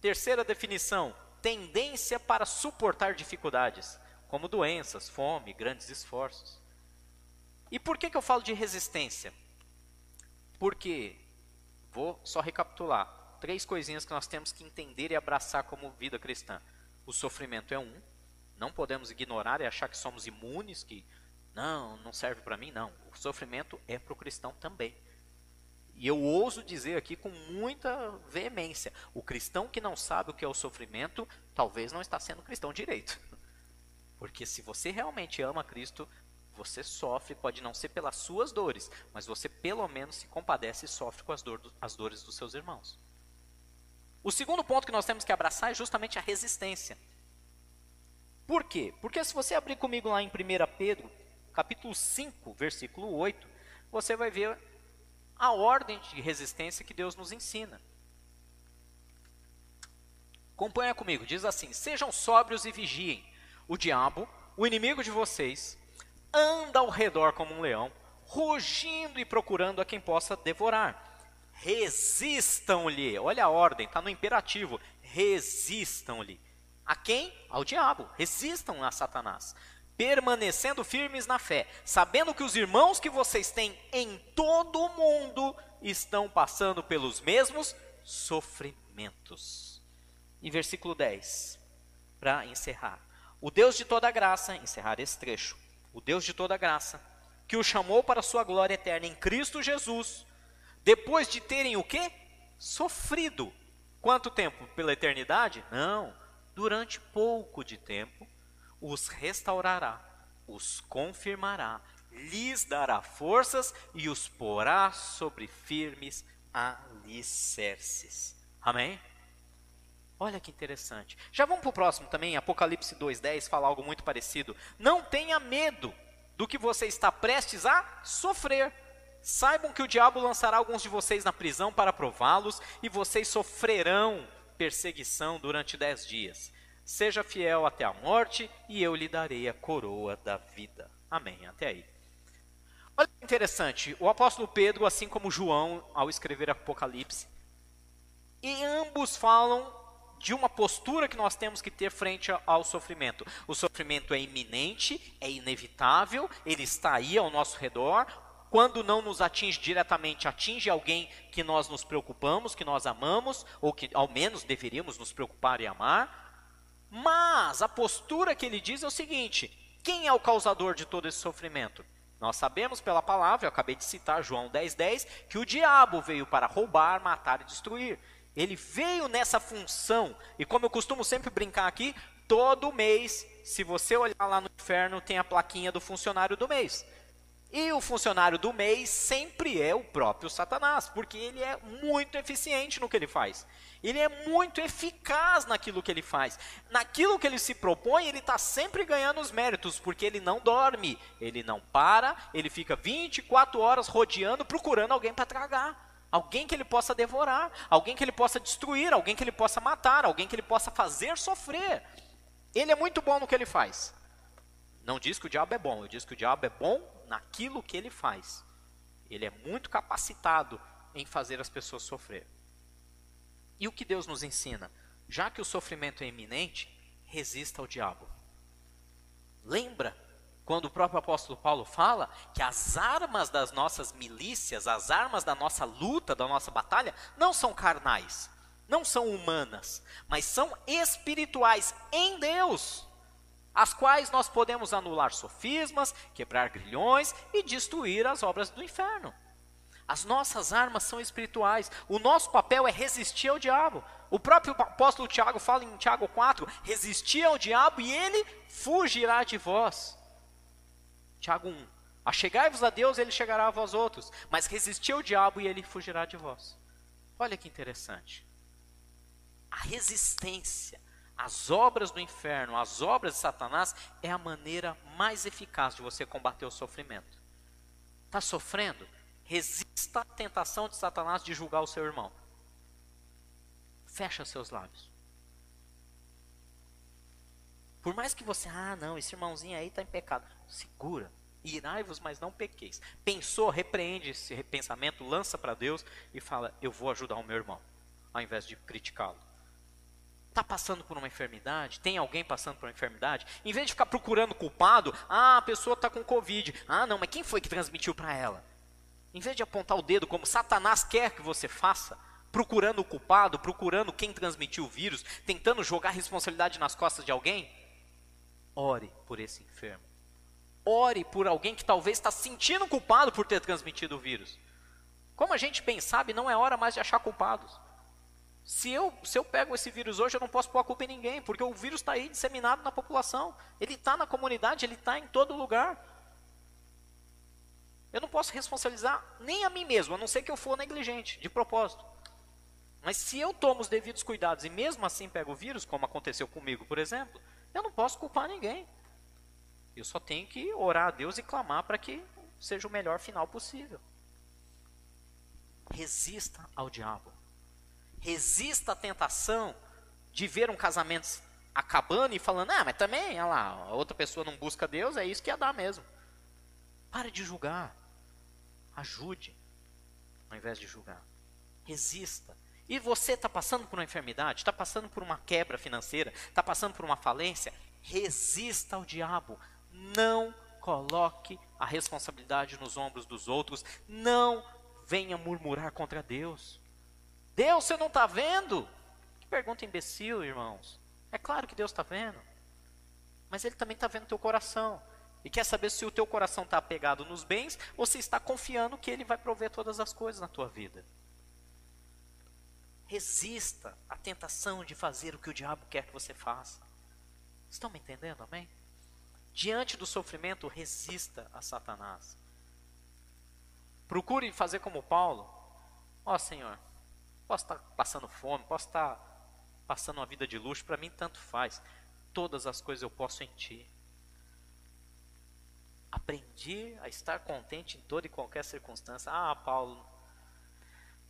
Terceira definição: tendência para suportar dificuldades, como doenças, fome, grandes esforços. E por que, que eu falo de resistência? Porque, vou só recapitular, três coisinhas que nós temos que entender e abraçar como vida cristã. O sofrimento é um, não podemos ignorar e achar que somos imunes, que não, não serve para mim, não. O sofrimento é para o cristão também. E eu ouso dizer aqui com muita veemência: o cristão que não sabe o que é o sofrimento, talvez não está sendo cristão direito. Porque se você realmente ama Cristo, você sofre, pode não ser pelas suas dores, mas você pelo menos se compadece e sofre com as, dor, as dores dos seus irmãos. O segundo ponto que nós temos que abraçar é justamente a resistência. Por quê? Porque se você abrir comigo lá em 1 Pedro, capítulo 5, versículo 8, você vai ver a ordem de resistência que Deus nos ensina. Acompanha comigo, diz assim: Sejam sóbrios e vigiem. O diabo, o inimigo de vocês, anda ao redor como um leão, rugindo e procurando a quem possa devorar. Resistam-lhe. Olha a ordem, está no imperativo. Resistam-lhe. A quem? Ao diabo. Resistam a Satanás permanecendo firmes na fé, sabendo que os irmãos que vocês têm em todo o mundo estão passando pelos mesmos sofrimentos. E versículo 10, para encerrar. O Deus de toda graça, encerrar esse trecho, o Deus de toda graça, que o chamou para a sua glória eterna em Cristo Jesus, depois de terem o quê? Sofrido. Quanto tempo? Pela eternidade? Não, durante pouco de tempo os restaurará, os confirmará, lhes dará forças e os porá sobre firmes alicerces. Amém? Olha que interessante. Já vamos para o próximo também, Apocalipse 2,10 fala algo muito parecido. Não tenha medo do que você está prestes a sofrer. Saibam que o diabo lançará alguns de vocês na prisão para prová-los, e vocês sofrerão perseguição durante dez dias. Seja fiel até a morte, e eu lhe darei a coroa da vida. Amém. Até aí. Olha que interessante, o apóstolo Pedro, assim como João, ao escrever Apocalipse, e ambos falam de uma postura que nós temos que ter frente ao sofrimento. O sofrimento é iminente, é inevitável, ele está aí ao nosso redor. Quando não nos atinge diretamente, atinge alguém que nós nos preocupamos, que nós amamos, ou que ao menos deveríamos nos preocupar e amar. Mas a postura que ele diz é o seguinte: quem é o causador de todo esse sofrimento? Nós sabemos pela palavra, eu acabei de citar João 10,10, 10, que o diabo veio para roubar, matar e destruir. Ele veio nessa função, e como eu costumo sempre brincar aqui, todo mês, se você olhar lá no inferno, tem a plaquinha do funcionário do mês. E o funcionário do mês sempre é o próprio Satanás, porque ele é muito eficiente no que ele faz. Ele é muito eficaz naquilo que ele faz. Naquilo que ele se propõe, ele está sempre ganhando os méritos, porque ele não dorme, ele não para, ele fica 24 horas rodeando, procurando alguém para tragar. Alguém que ele possa devorar, alguém que ele possa destruir, alguém que ele possa matar, alguém que ele possa fazer sofrer. Ele é muito bom no que ele faz. Não diz que o diabo é bom, eu diz que o diabo é bom naquilo que ele faz. Ele é muito capacitado em fazer as pessoas sofrer. E o que Deus nos ensina? Já que o sofrimento é iminente, resista ao diabo. Lembra quando o próprio apóstolo Paulo fala que as armas das nossas milícias, as armas da nossa luta, da nossa batalha, não são carnais, não são humanas, mas são espirituais em Deus as quais nós podemos anular sofismas, quebrar grilhões e destruir as obras do inferno. As nossas armas são espirituais. O nosso papel é resistir ao diabo. O próprio apóstolo Tiago fala em Tiago 4: resisti ao diabo e ele fugirá de vós. Tiago 1: Achegai-vos a Deus, ele chegará a vós outros, mas resisti ao diabo e ele fugirá de vós. Olha que interessante. A resistência às obras do inferno, às obras de Satanás, é a maneira mais eficaz de você combater o sofrimento. Está sofrendo? Resista à tentação de Satanás de julgar o seu irmão. Fecha seus lábios. Por mais que você, ah, não, esse irmãozinho aí está em pecado. Segura. Irai-vos, mas não pequeis. Pensou, repreende esse pensamento, lança para Deus e fala: Eu vou ajudar o meu irmão, ao invés de criticá-lo. Está passando por uma enfermidade? Tem alguém passando por uma enfermidade? Em vez de ficar procurando culpado, ah, a pessoa está com Covid. Ah, não, mas quem foi que transmitiu para ela? Em vez de apontar o dedo como Satanás quer que você faça, procurando o culpado, procurando quem transmitiu o vírus, tentando jogar responsabilidade nas costas de alguém, ore por esse enfermo. Ore por alguém que talvez está sentindo culpado por ter transmitido o vírus. Como a gente bem sabe, não é hora mais de achar culpados. Se eu, se eu pego esse vírus hoje, eu não posso pôr a culpa em ninguém, porque o vírus está aí disseminado na população. Ele está na comunidade, ele está em todo lugar. Eu não posso responsabilizar nem a mim mesmo, a não ser que eu for negligente, de propósito. Mas se eu tomo os devidos cuidados e mesmo assim pego o vírus, como aconteceu comigo, por exemplo, eu não posso culpar ninguém. Eu só tenho que orar a Deus e clamar para que seja o melhor final possível. Resista ao diabo. Resista à tentação de ver um casamento acabando e falando, ah, mas também, olha lá, a outra pessoa não busca Deus, é isso que ia dar mesmo. Pare de julgar. Ajude, ao invés de julgar. Resista. E você está passando por uma enfermidade, está passando por uma quebra financeira, está passando por uma falência, resista ao diabo. Não coloque a responsabilidade nos ombros dos outros. Não venha murmurar contra Deus. Deus, você não está vendo? Que pergunta imbecil, irmãos. É claro que Deus está vendo. Mas Ele também está vendo o teu coração. E quer saber se o teu coração está apegado nos bens ou se está confiando que Ele vai prover todas as coisas na tua vida. Resista à tentação de fazer o que o diabo quer que você faça. Estão me entendendo, amém? Diante do sofrimento, resista a Satanás. Procure fazer como Paulo. Ó oh, Senhor, posso estar passando fome, posso estar passando uma vida de luxo, para mim tanto faz. Todas as coisas eu posso em Ti. Aprendi a estar contente em toda e qualquer circunstância. Ah, Paulo,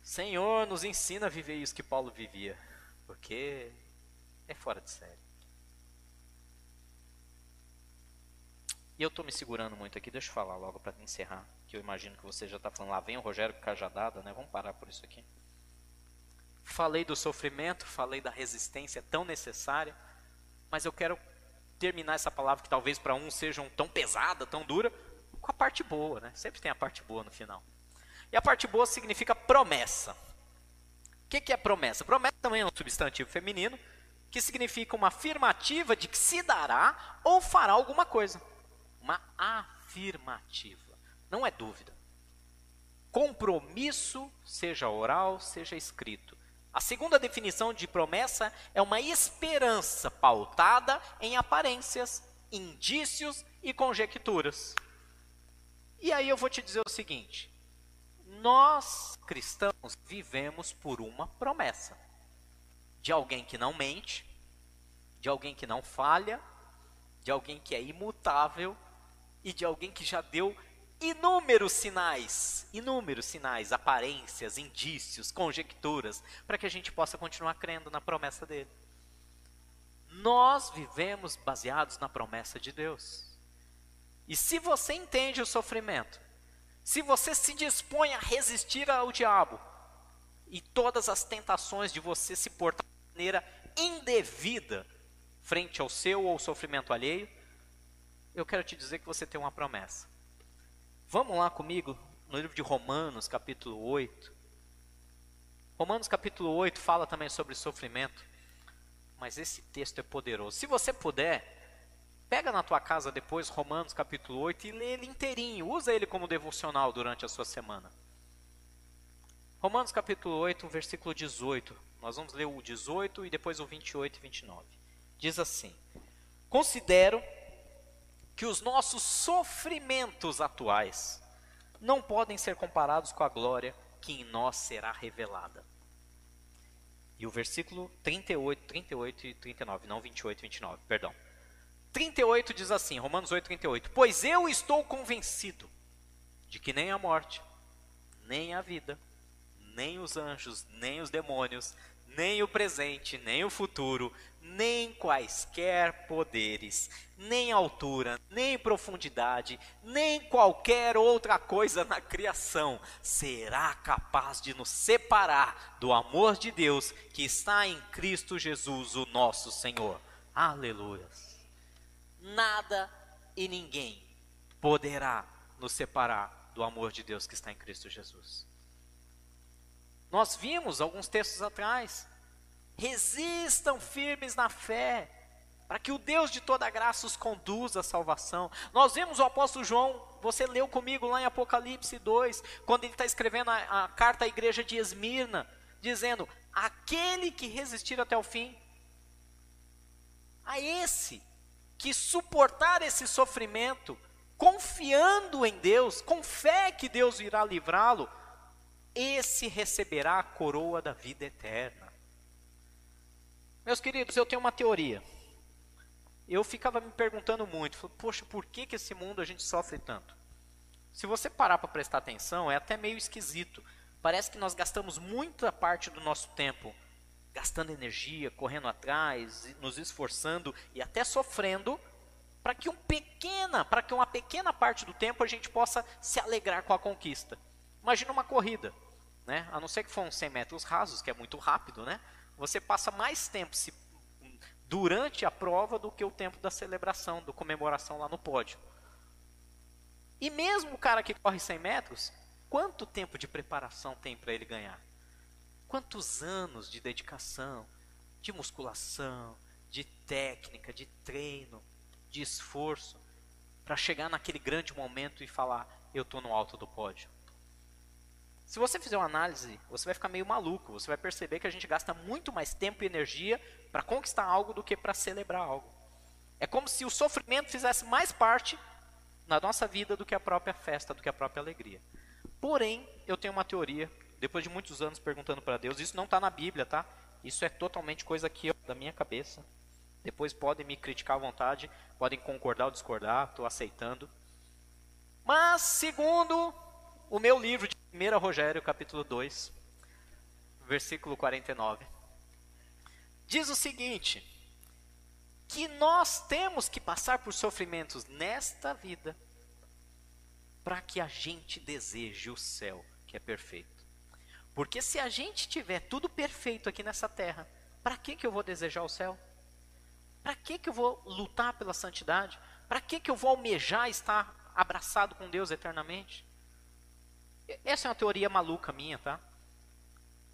Senhor, nos ensina a viver isso que Paulo vivia, porque é fora de série. E eu estou me segurando muito aqui, deixa eu falar logo para encerrar, que eu imagino que você já está falando, lá vem o Rogério com cajadada, né? Vamos parar por isso aqui. Falei do sofrimento, falei da resistência tão necessária, mas eu quero terminar essa palavra que talvez para um seja tão pesada, tão dura, com a parte boa, né? Sempre tem a parte boa no final. E a parte boa significa promessa. O que, que é promessa? Promessa também é um substantivo feminino que significa uma afirmativa de que se dará ou fará alguma coisa. Uma afirmativa. Não é dúvida. Compromisso, seja oral, seja escrito. A segunda definição de promessa é uma esperança pautada em aparências, indícios e conjecturas. E aí eu vou te dizer o seguinte: nós cristãos vivemos por uma promessa de alguém que não mente, de alguém que não falha, de alguém que é imutável e de alguém que já deu inúmeros sinais, inúmeros sinais, aparências, indícios, conjecturas, para que a gente possa continuar crendo na promessa dele. Nós vivemos baseados na promessa de Deus. E se você entende o sofrimento, se você se dispõe a resistir ao diabo e todas as tentações de você se portar de maneira indevida frente ao seu ou sofrimento alheio, eu quero te dizer que você tem uma promessa. Vamos lá comigo no livro de Romanos, capítulo 8. Romanos, capítulo 8, fala também sobre sofrimento. Mas esse texto é poderoso. Se você puder, pega na tua casa depois Romanos, capítulo 8 e lê ele inteirinho. Usa ele como devocional durante a sua semana. Romanos capítulo 8, versículo 18. Nós vamos ler o 18 e depois o 28 e 29. Diz assim: Considero que os nossos sofrimentos atuais não podem ser comparados com a glória que em nós será revelada. E o versículo 38, 38 e 39, não 28 e 29, perdão. 38 diz assim, Romanos 8, 38. Pois eu estou convencido de que nem a morte, nem a vida, nem os anjos, nem os demônios, nem o presente, nem o futuro, nem quaisquer poderes, nem altura, nem profundidade, nem qualquer outra coisa na criação será capaz de nos separar do amor de Deus que está em Cristo Jesus, o nosso Senhor. Aleluia. Nada e ninguém poderá nos separar do amor de Deus que está em Cristo Jesus. Nós vimos alguns textos atrás. Resistam firmes na fé, para que o Deus de toda graça os conduza à salvação. Nós vemos o apóstolo João, você leu comigo lá em Apocalipse 2, quando ele está escrevendo a, a carta à igreja de Esmirna, dizendo: Aquele que resistir até o fim, a esse que suportar esse sofrimento, confiando em Deus, com fé que Deus irá livrá-lo, esse receberá a coroa da vida eterna. Meus queridos, eu tenho uma teoria. Eu ficava me perguntando muito, poxa, por que, que esse mundo a gente sofre tanto? Se você parar para prestar atenção, é até meio esquisito. Parece que nós gastamos muita parte do nosso tempo gastando energia, correndo atrás, nos esforçando e até sofrendo para que um pequena, para que uma pequena parte do tempo a gente possa se alegrar com a conquista. Imagina uma corrida né? A não ser que for uns 100 metros rasos, que é muito rápido, né? Você passa mais tempo se, durante a prova do que o tempo da celebração, da comemoração lá no pódio. E mesmo o cara que corre 100 metros, quanto tempo de preparação tem para ele ganhar? Quantos anos de dedicação, de musculação, de técnica, de treino, de esforço, para chegar naquele grande momento e falar: eu estou no alto do pódio? Se você fizer uma análise, você vai ficar meio maluco. Você vai perceber que a gente gasta muito mais tempo e energia para conquistar algo do que para celebrar algo. É como se o sofrimento fizesse mais parte na nossa vida do que a própria festa, do que a própria alegria. Porém, eu tenho uma teoria, depois de muitos anos perguntando para Deus, isso não está na Bíblia, tá? Isso é totalmente coisa aqui da minha cabeça. Depois podem me criticar à vontade, podem concordar ou discordar, estou aceitando. Mas, segundo o meu livro de 1 Rogério, capítulo 2, versículo 49. Diz o seguinte: que nós temos que passar por sofrimentos nesta vida para que a gente deseje o céu, que é perfeito. Porque se a gente tiver tudo perfeito aqui nessa terra, para que, que eu vou desejar o céu? Para que, que eu vou lutar pela santidade? Para que, que eu vou almejar estar abraçado com Deus eternamente? Essa é uma teoria maluca minha, tá?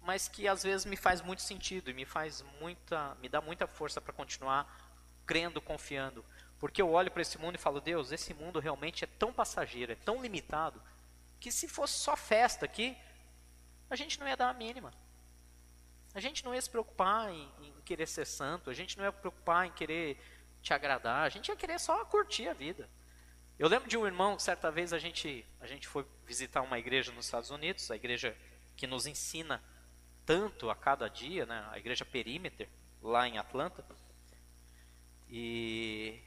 Mas que às vezes me faz muito sentido e me faz muita, me dá muita força para continuar crendo, confiando. Porque eu olho para esse mundo e falo, Deus, esse mundo realmente é tão passageiro, é tão limitado, que se fosse só festa aqui, a gente não ia dar a mínima. A gente não ia se preocupar em, em querer ser santo, a gente não ia se preocupar em querer te agradar, a gente ia querer só curtir a vida. Eu lembro de um irmão, certa vez a gente, a gente foi visitar uma igreja nos Estados Unidos, a igreja que nos ensina tanto a cada dia, né, a igreja Perímeter, lá em Atlanta. E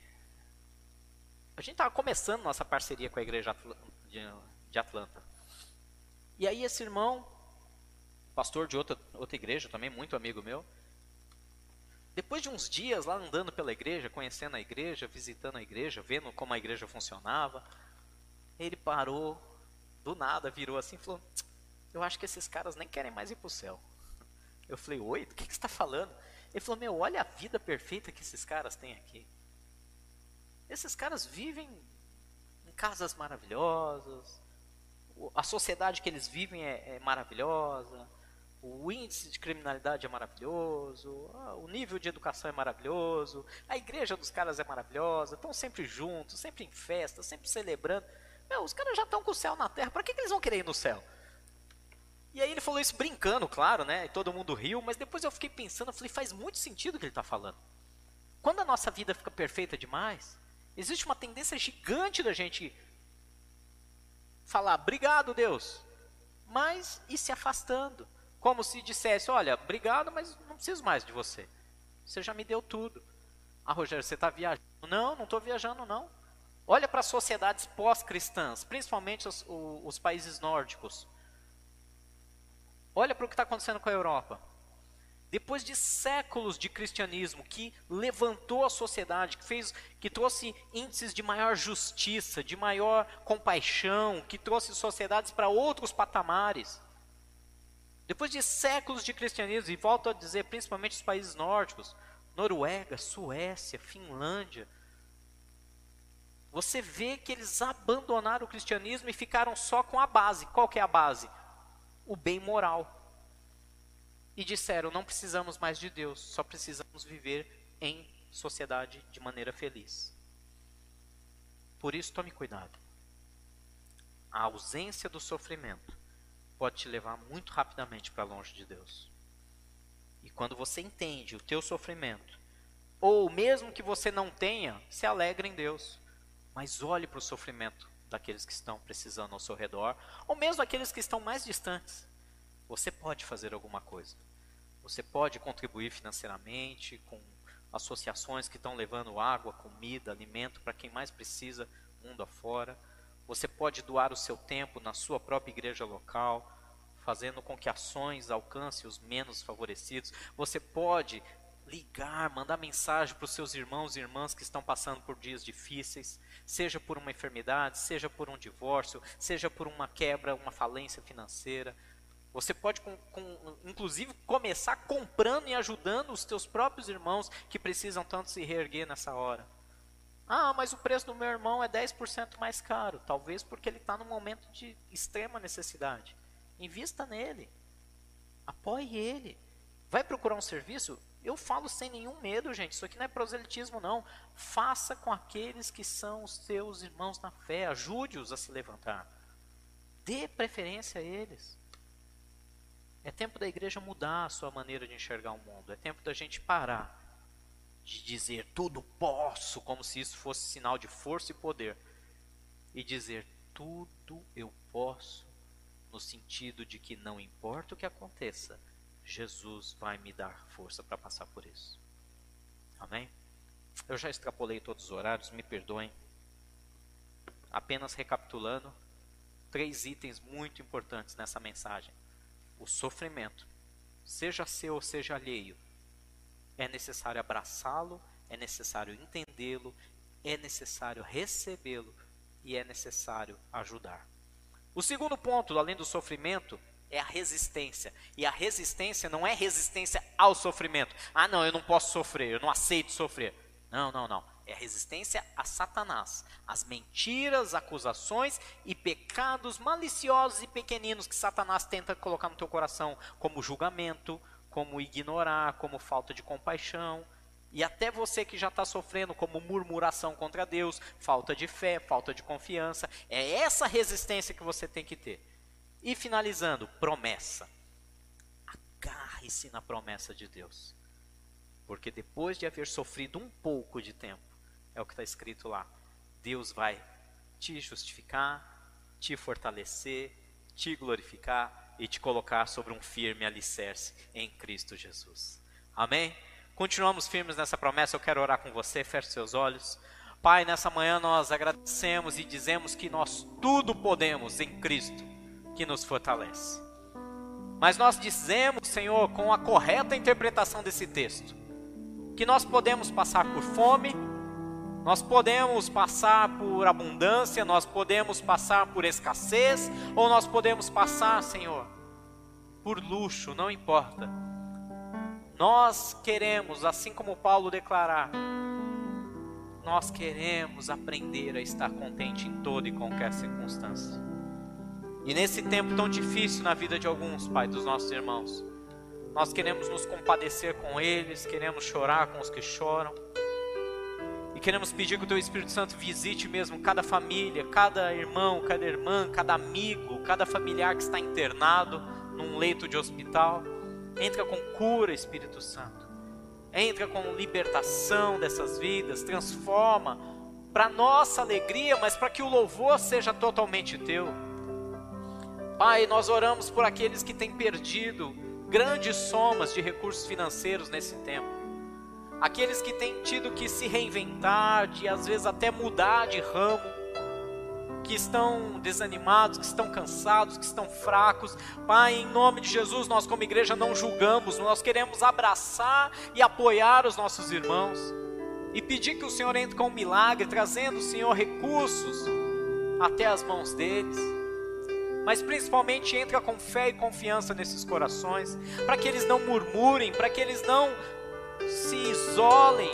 a gente estava começando nossa parceria com a igreja de Atlanta. E aí esse irmão, pastor de outra, outra igreja, também muito amigo meu, depois de uns dias lá andando pela igreja, conhecendo a igreja, visitando a igreja, vendo como a igreja funcionava, ele parou, do nada virou assim e falou: Eu acho que esses caras nem querem mais ir para o céu. Eu falei: Oi, do que, que você está falando? Ele falou: Meu, olha a vida perfeita que esses caras têm aqui. Esses caras vivem em casas maravilhosas, a sociedade que eles vivem é, é maravilhosa, o índice de criminalidade é maravilhoso, o nível de educação é maravilhoso, a igreja dos caras é maravilhosa, estão sempre juntos, sempre em festa, sempre celebrando. Meu, os caras já estão com o céu na terra, para que, que eles vão querer ir no céu? E aí ele falou isso brincando, claro, né? E todo mundo riu, mas depois eu fiquei pensando, eu falei, faz muito sentido o que ele está falando. Quando a nossa vida fica perfeita demais, existe uma tendência gigante da gente falar, obrigado Deus, mas ir se afastando. Como se dissesse, olha, obrigado, mas não preciso mais de você. Você já me deu tudo. Ah, Rogério, você está viajando? Não, não estou viajando, não. Olha para as sociedades pós-cristãs, principalmente os, os, países nórdicos. Olha para o que está acontecendo com a Europa. Depois de séculos de cristianismo que levantou a sociedade, que fez, que trouxe índices de maior justiça, de maior compaixão, que trouxe sociedades para outros patamares. Depois de séculos de cristianismo, e volto a dizer, principalmente os países nórdicos, Noruega, Suécia, Finlândia, você vê que eles abandonaram o cristianismo e ficaram só com a base. Qual que é a base? O bem moral. E disseram: não precisamos mais de Deus, só precisamos viver em sociedade de maneira feliz. Por isso, tome cuidado. A ausência do sofrimento pode te levar muito rapidamente para longe de Deus. E quando você entende o teu sofrimento, ou mesmo que você não tenha, se alegre em Deus, mas olhe para o sofrimento daqueles que estão precisando ao seu redor, ou mesmo aqueles que estão mais distantes. Você pode fazer alguma coisa. Você pode contribuir financeiramente com associações que estão levando água, comida, alimento para quem mais precisa, mundo afora. Você pode doar o seu tempo na sua própria igreja local, fazendo com que ações alcancem os menos favorecidos. Você pode ligar, mandar mensagem para os seus irmãos e irmãs que estão passando por dias difíceis, seja por uma enfermidade, seja por um divórcio, seja por uma quebra, uma falência financeira. Você pode, com, com, inclusive, começar comprando e ajudando os teus próprios irmãos que precisam tanto se reerguer nessa hora. Ah, mas o preço do meu irmão é 10% mais caro. Talvez porque ele está num momento de extrema necessidade. Invista nele. Apoie ele. Vai procurar um serviço? Eu falo sem nenhum medo, gente. Isso aqui não é proselitismo, não. Faça com aqueles que são os seus irmãos na fé. Ajude-os a se levantar. Dê preferência a eles. É tempo da igreja mudar a sua maneira de enxergar o mundo. É tempo da gente parar de dizer tudo posso, como se isso fosse sinal de força e poder, e dizer tudo eu posso, no sentido de que não importa o que aconteça, Jesus vai me dar força para passar por isso. Amém? Eu já extrapolei todos os horários, me perdoem. Apenas recapitulando, três itens muito importantes nessa mensagem. O sofrimento, seja seu ou seja alheio, é necessário abraçá-lo, é necessário entendê-lo, é necessário recebê-lo e é necessário ajudar. O segundo ponto, além do sofrimento, é a resistência. E a resistência não é resistência ao sofrimento. Ah, não, eu não posso sofrer, eu não aceito sofrer. Não, não, não. É resistência a Satanás, as mentiras, acusações e pecados maliciosos e pequeninos que Satanás tenta colocar no teu coração, como julgamento, como ignorar, como falta de compaixão. E até você que já está sofrendo como murmuração contra Deus, falta de fé, falta de confiança. É essa resistência que você tem que ter. E finalizando, promessa. Agarre-se na promessa de Deus. Porque depois de haver sofrido um pouco de tempo, é o que está escrito lá, Deus vai te justificar, te fortalecer, te glorificar e te colocar sobre um firme alicerce em Cristo Jesus. Amém? Continuamos firmes nessa promessa. Eu quero orar com você. Feche seus olhos. Pai, nessa manhã nós agradecemos e dizemos que nós tudo podemos em Cristo que nos fortalece. Mas nós dizemos, Senhor, com a correta interpretação desse texto, que nós podemos passar por fome, nós podemos passar por abundância, nós podemos passar por escassez, ou nós podemos passar, Senhor, por luxo, não importa. Nós queremos, assim como Paulo declarar, nós queremos aprender a estar contente em toda e qualquer circunstância. E nesse tempo tão difícil na vida de alguns, Pai, dos nossos irmãos, nós queremos nos compadecer com eles, queremos chorar com os que choram e queremos pedir que o Teu Espírito Santo visite mesmo cada família, cada irmão, cada irmã, cada amigo, cada familiar que está internado num leito de hospital. Entra com cura, Espírito Santo. Entra com libertação dessas vidas, transforma para nossa alegria, mas para que o louvor seja totalmente teu. Pai, nós oramos por aqueles que têm perdido grandes somas de recursos financeiros nesse tempo. Aqueles que têm tido que se reinventar, de às vezes até mudar de ramo, que estão desanimados, que estão cansados, que estão fracos. Pai, em nome de Jesus, nós como igreja não julgamos, nós queremos abraçar e apoiar os nossos irmãos e pedir que o Senhor entre com um milagre, trazendo, Senhor, recursos até as mãos deles. Mas principalmente entra com fé e confiança nesses corações, para que eles não murmurem, para que eles não se isolem,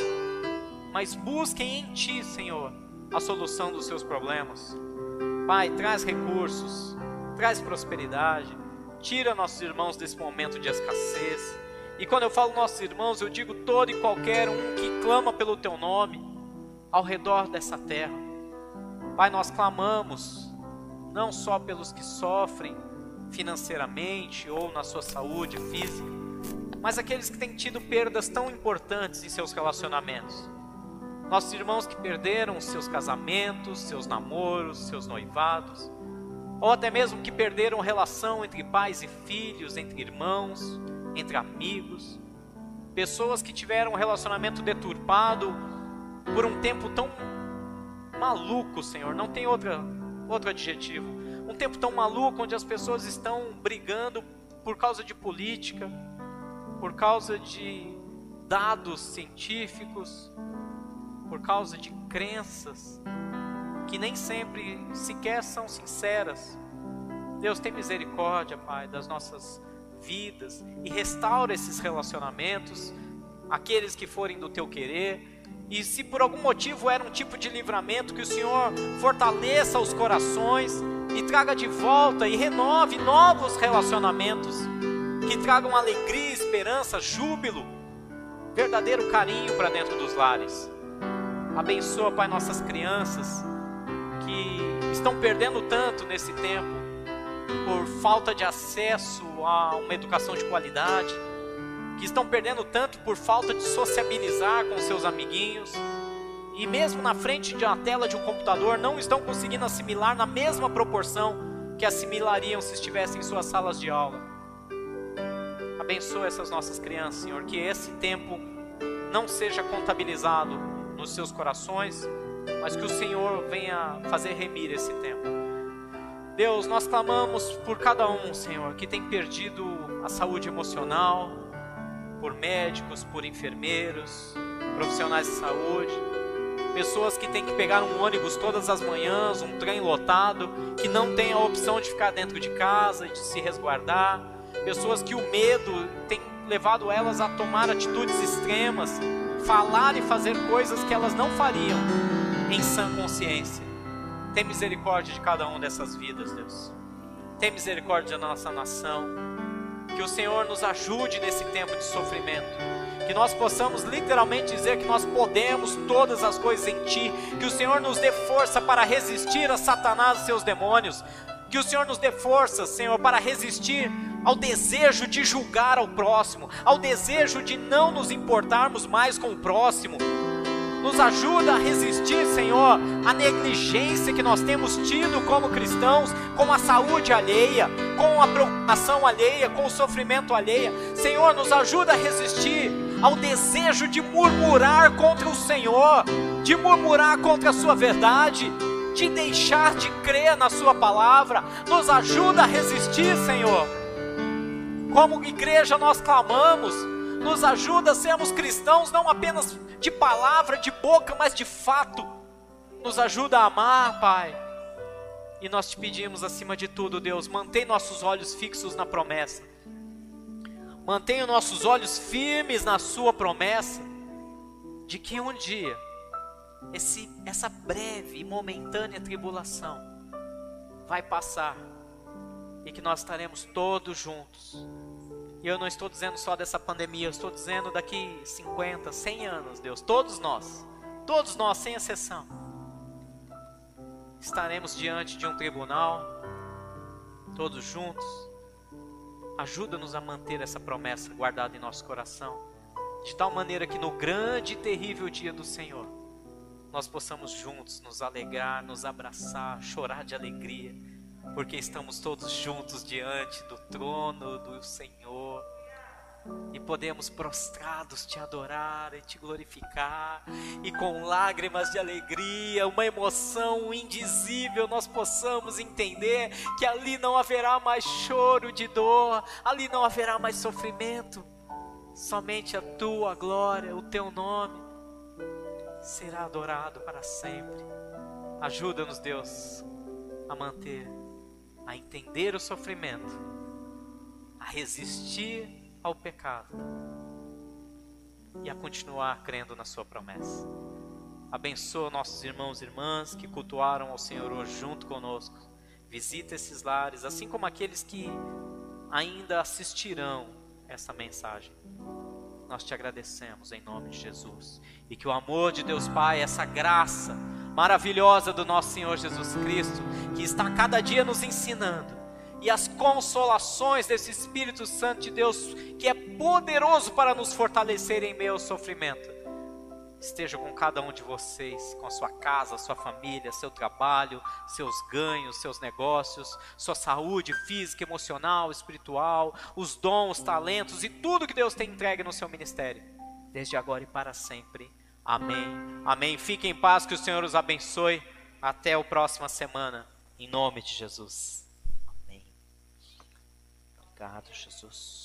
mas busquem em Ti, Senhor, a solução dos seus problemas. Pai, traz recursos, traz prosperidade, tira nossos irmãos desse momento de escassez. E quando eu falo nossos irmãos, eu digo todo e qualquer um que clama pelo teu nome ao redor dessa terra. Pai, nós clamamos não só pelos que sofrem financeiramente ou na sua saúde física, mas aqueles que têm tido perdas tão importantes em seus relacionamentos nossos irmãos que perderam seus casamentos, seus namoros, seus noivados, ou até mesmo que perderam relação entre pais e filhos, entre irmãos, entre amigos, pessoas que tiveram um relacionamento deturpado por um tempo tão maluco, Senhor, não tem outra, outro adjetivo. Um tempo tão maluco onde as pessoas estão brigando por causa de política, por causa de dados científicos, por causa de crenças que nem sempre sequer são sinceras. Deus tem misericórdia, Pai, das nossas vidas e restaura esses relacionamentos, aqueles que forem do teu querer. E se por algum motivo era um tipo de livramento, que o Senhor fortaleça os corações e traga de volta e renove novos relacionamentos que tragam alegria, esperança, júbilo, verdadeiro carinho para dentro dos lares. Abençoa, Pai, nossas crianças que estão perdendo tanto nesse tempo por falta de acesso a uma educação de qualidade, que estão perdendo tanto por falta de sociabilizar com seus amiguinhos e mesmo na frente de uma tela de um computador não estão conseguindo assimilar na mesma proporção que assimilariam se estivessem em suas salas de aula. Abençoa essas nossas crianças, Senhor, que esse tempo não seja contabilizado nos seus corações, mas que o Senhor venha fazer remir esse tempo. Deus, nós clamamos por cada um, Senhor, que tem perdido a saúde emocional, por médicos, por enfermeiros, profissionais de saúde, pessoas que têm que pegar um ônibus todas as manhãs, um trem lotado, que não tem a opção de ficar dentro de casa, de se resguardar, pessoas que o medo tem levado elas a tomar atitudes extremas, falar e fazer coisas que elas não fariam em sã consciência. Tem misericórdia de cada um dessas vidas, Deus. Tem misericórdia da nossa nação. Que o Senhor nos ajude nesse tempo de sofrimento. Que nós possamos literalmente dizer que nós podemos todas as coisas em Ti. Que o Senhor nos dê força para resistir a Satanás e seus demônios. Que o Senhor nos dê força, Senhor, para resistir ao desejo de julgar ao próximo, ao desejo de não nos importarmos mais com o próximo. Nos ajuda a resistir, Senhor, à negligência que nós temos tido como cristãos, com a saúde alheia, com a preocupação alheia, com o sofrimento alheia. Senhor, nos ajuda a resistir ao desejo de murmurar contra o Senhor, de murmurar contra a Sua verdade, de deixar de crer na Sua palavra. Nos ajuda a resistir, Senhor como igreja nós clamamos, nos ajuda a sermos cristãos não apenas de palavra, de boca, mas de fato. Nos ajuda a amar, Pai. E nós te pedimos acima de tudo, Deus, mantém nossos olhos fixos na promessa. Mantenha nossos olhos firmes na sua promessa de que um dia esse, essa breve e momentânea tribulação vai passar e que nós estaremos todos juntos. E eu não estou dizendo só dessa pandemia, eu estou dizendo daqui 50, 100 anos, Deus, todos nós, todos nós, sem exceção, estaremos diante de um tribunal, todos juntos, Ajuda-nos a manter essa promessa guardada em nosso coração, de tal maneira que no grande e terrível dia do Senhor, nós possamos juntos nos alegrar, nos abraçar, chorar de alegria, porque estamos todos juntos diante do trono do Senhor e podemos prostrados te adorar e te glorificar, e com lágrimas de alegria, uma emoção indizível, nós possamos entender que ali não haverá mais choro de dor, ali não haverá mais sofrimento, somente a tua glória, o teu nome será adorado para sempre. Ajuda-nos, Deus, a manter, a entender o sofrimento, a resistir ao pecado e a continuar crendo na Sua promessa. Abençoa nossos irmãos e irmãs que cultuaram ao Senhor hoje junto conosco. Visita esses lares, assim como aqueles que ainda assistirão essa mensagem. Nós te agradecemos em nome de Jesus. E que o amor de Deus Pai, essa graça maravilhosa do nosso Senhor Jesus Cristo, que está cada dia nos ensinando, e as consolações desse Espírito Santo de Deus, que é poderoso para nos fortalecer em meio ao sofrimento. Esteja com cada um de vocês, com a sua casa, sua família, seu trabalho, seus ganhos, seus negócios, sua saúde física, emocional, espiritual, os dons, talentos e tudo que Deus tem entregue no seu ministério, desde agora e para sempre. Amém. Amém. Fiquem em paz, que o Senhor os abençoe. Até a próxima semana, em nome de Jesus. Obrigado, Jesus.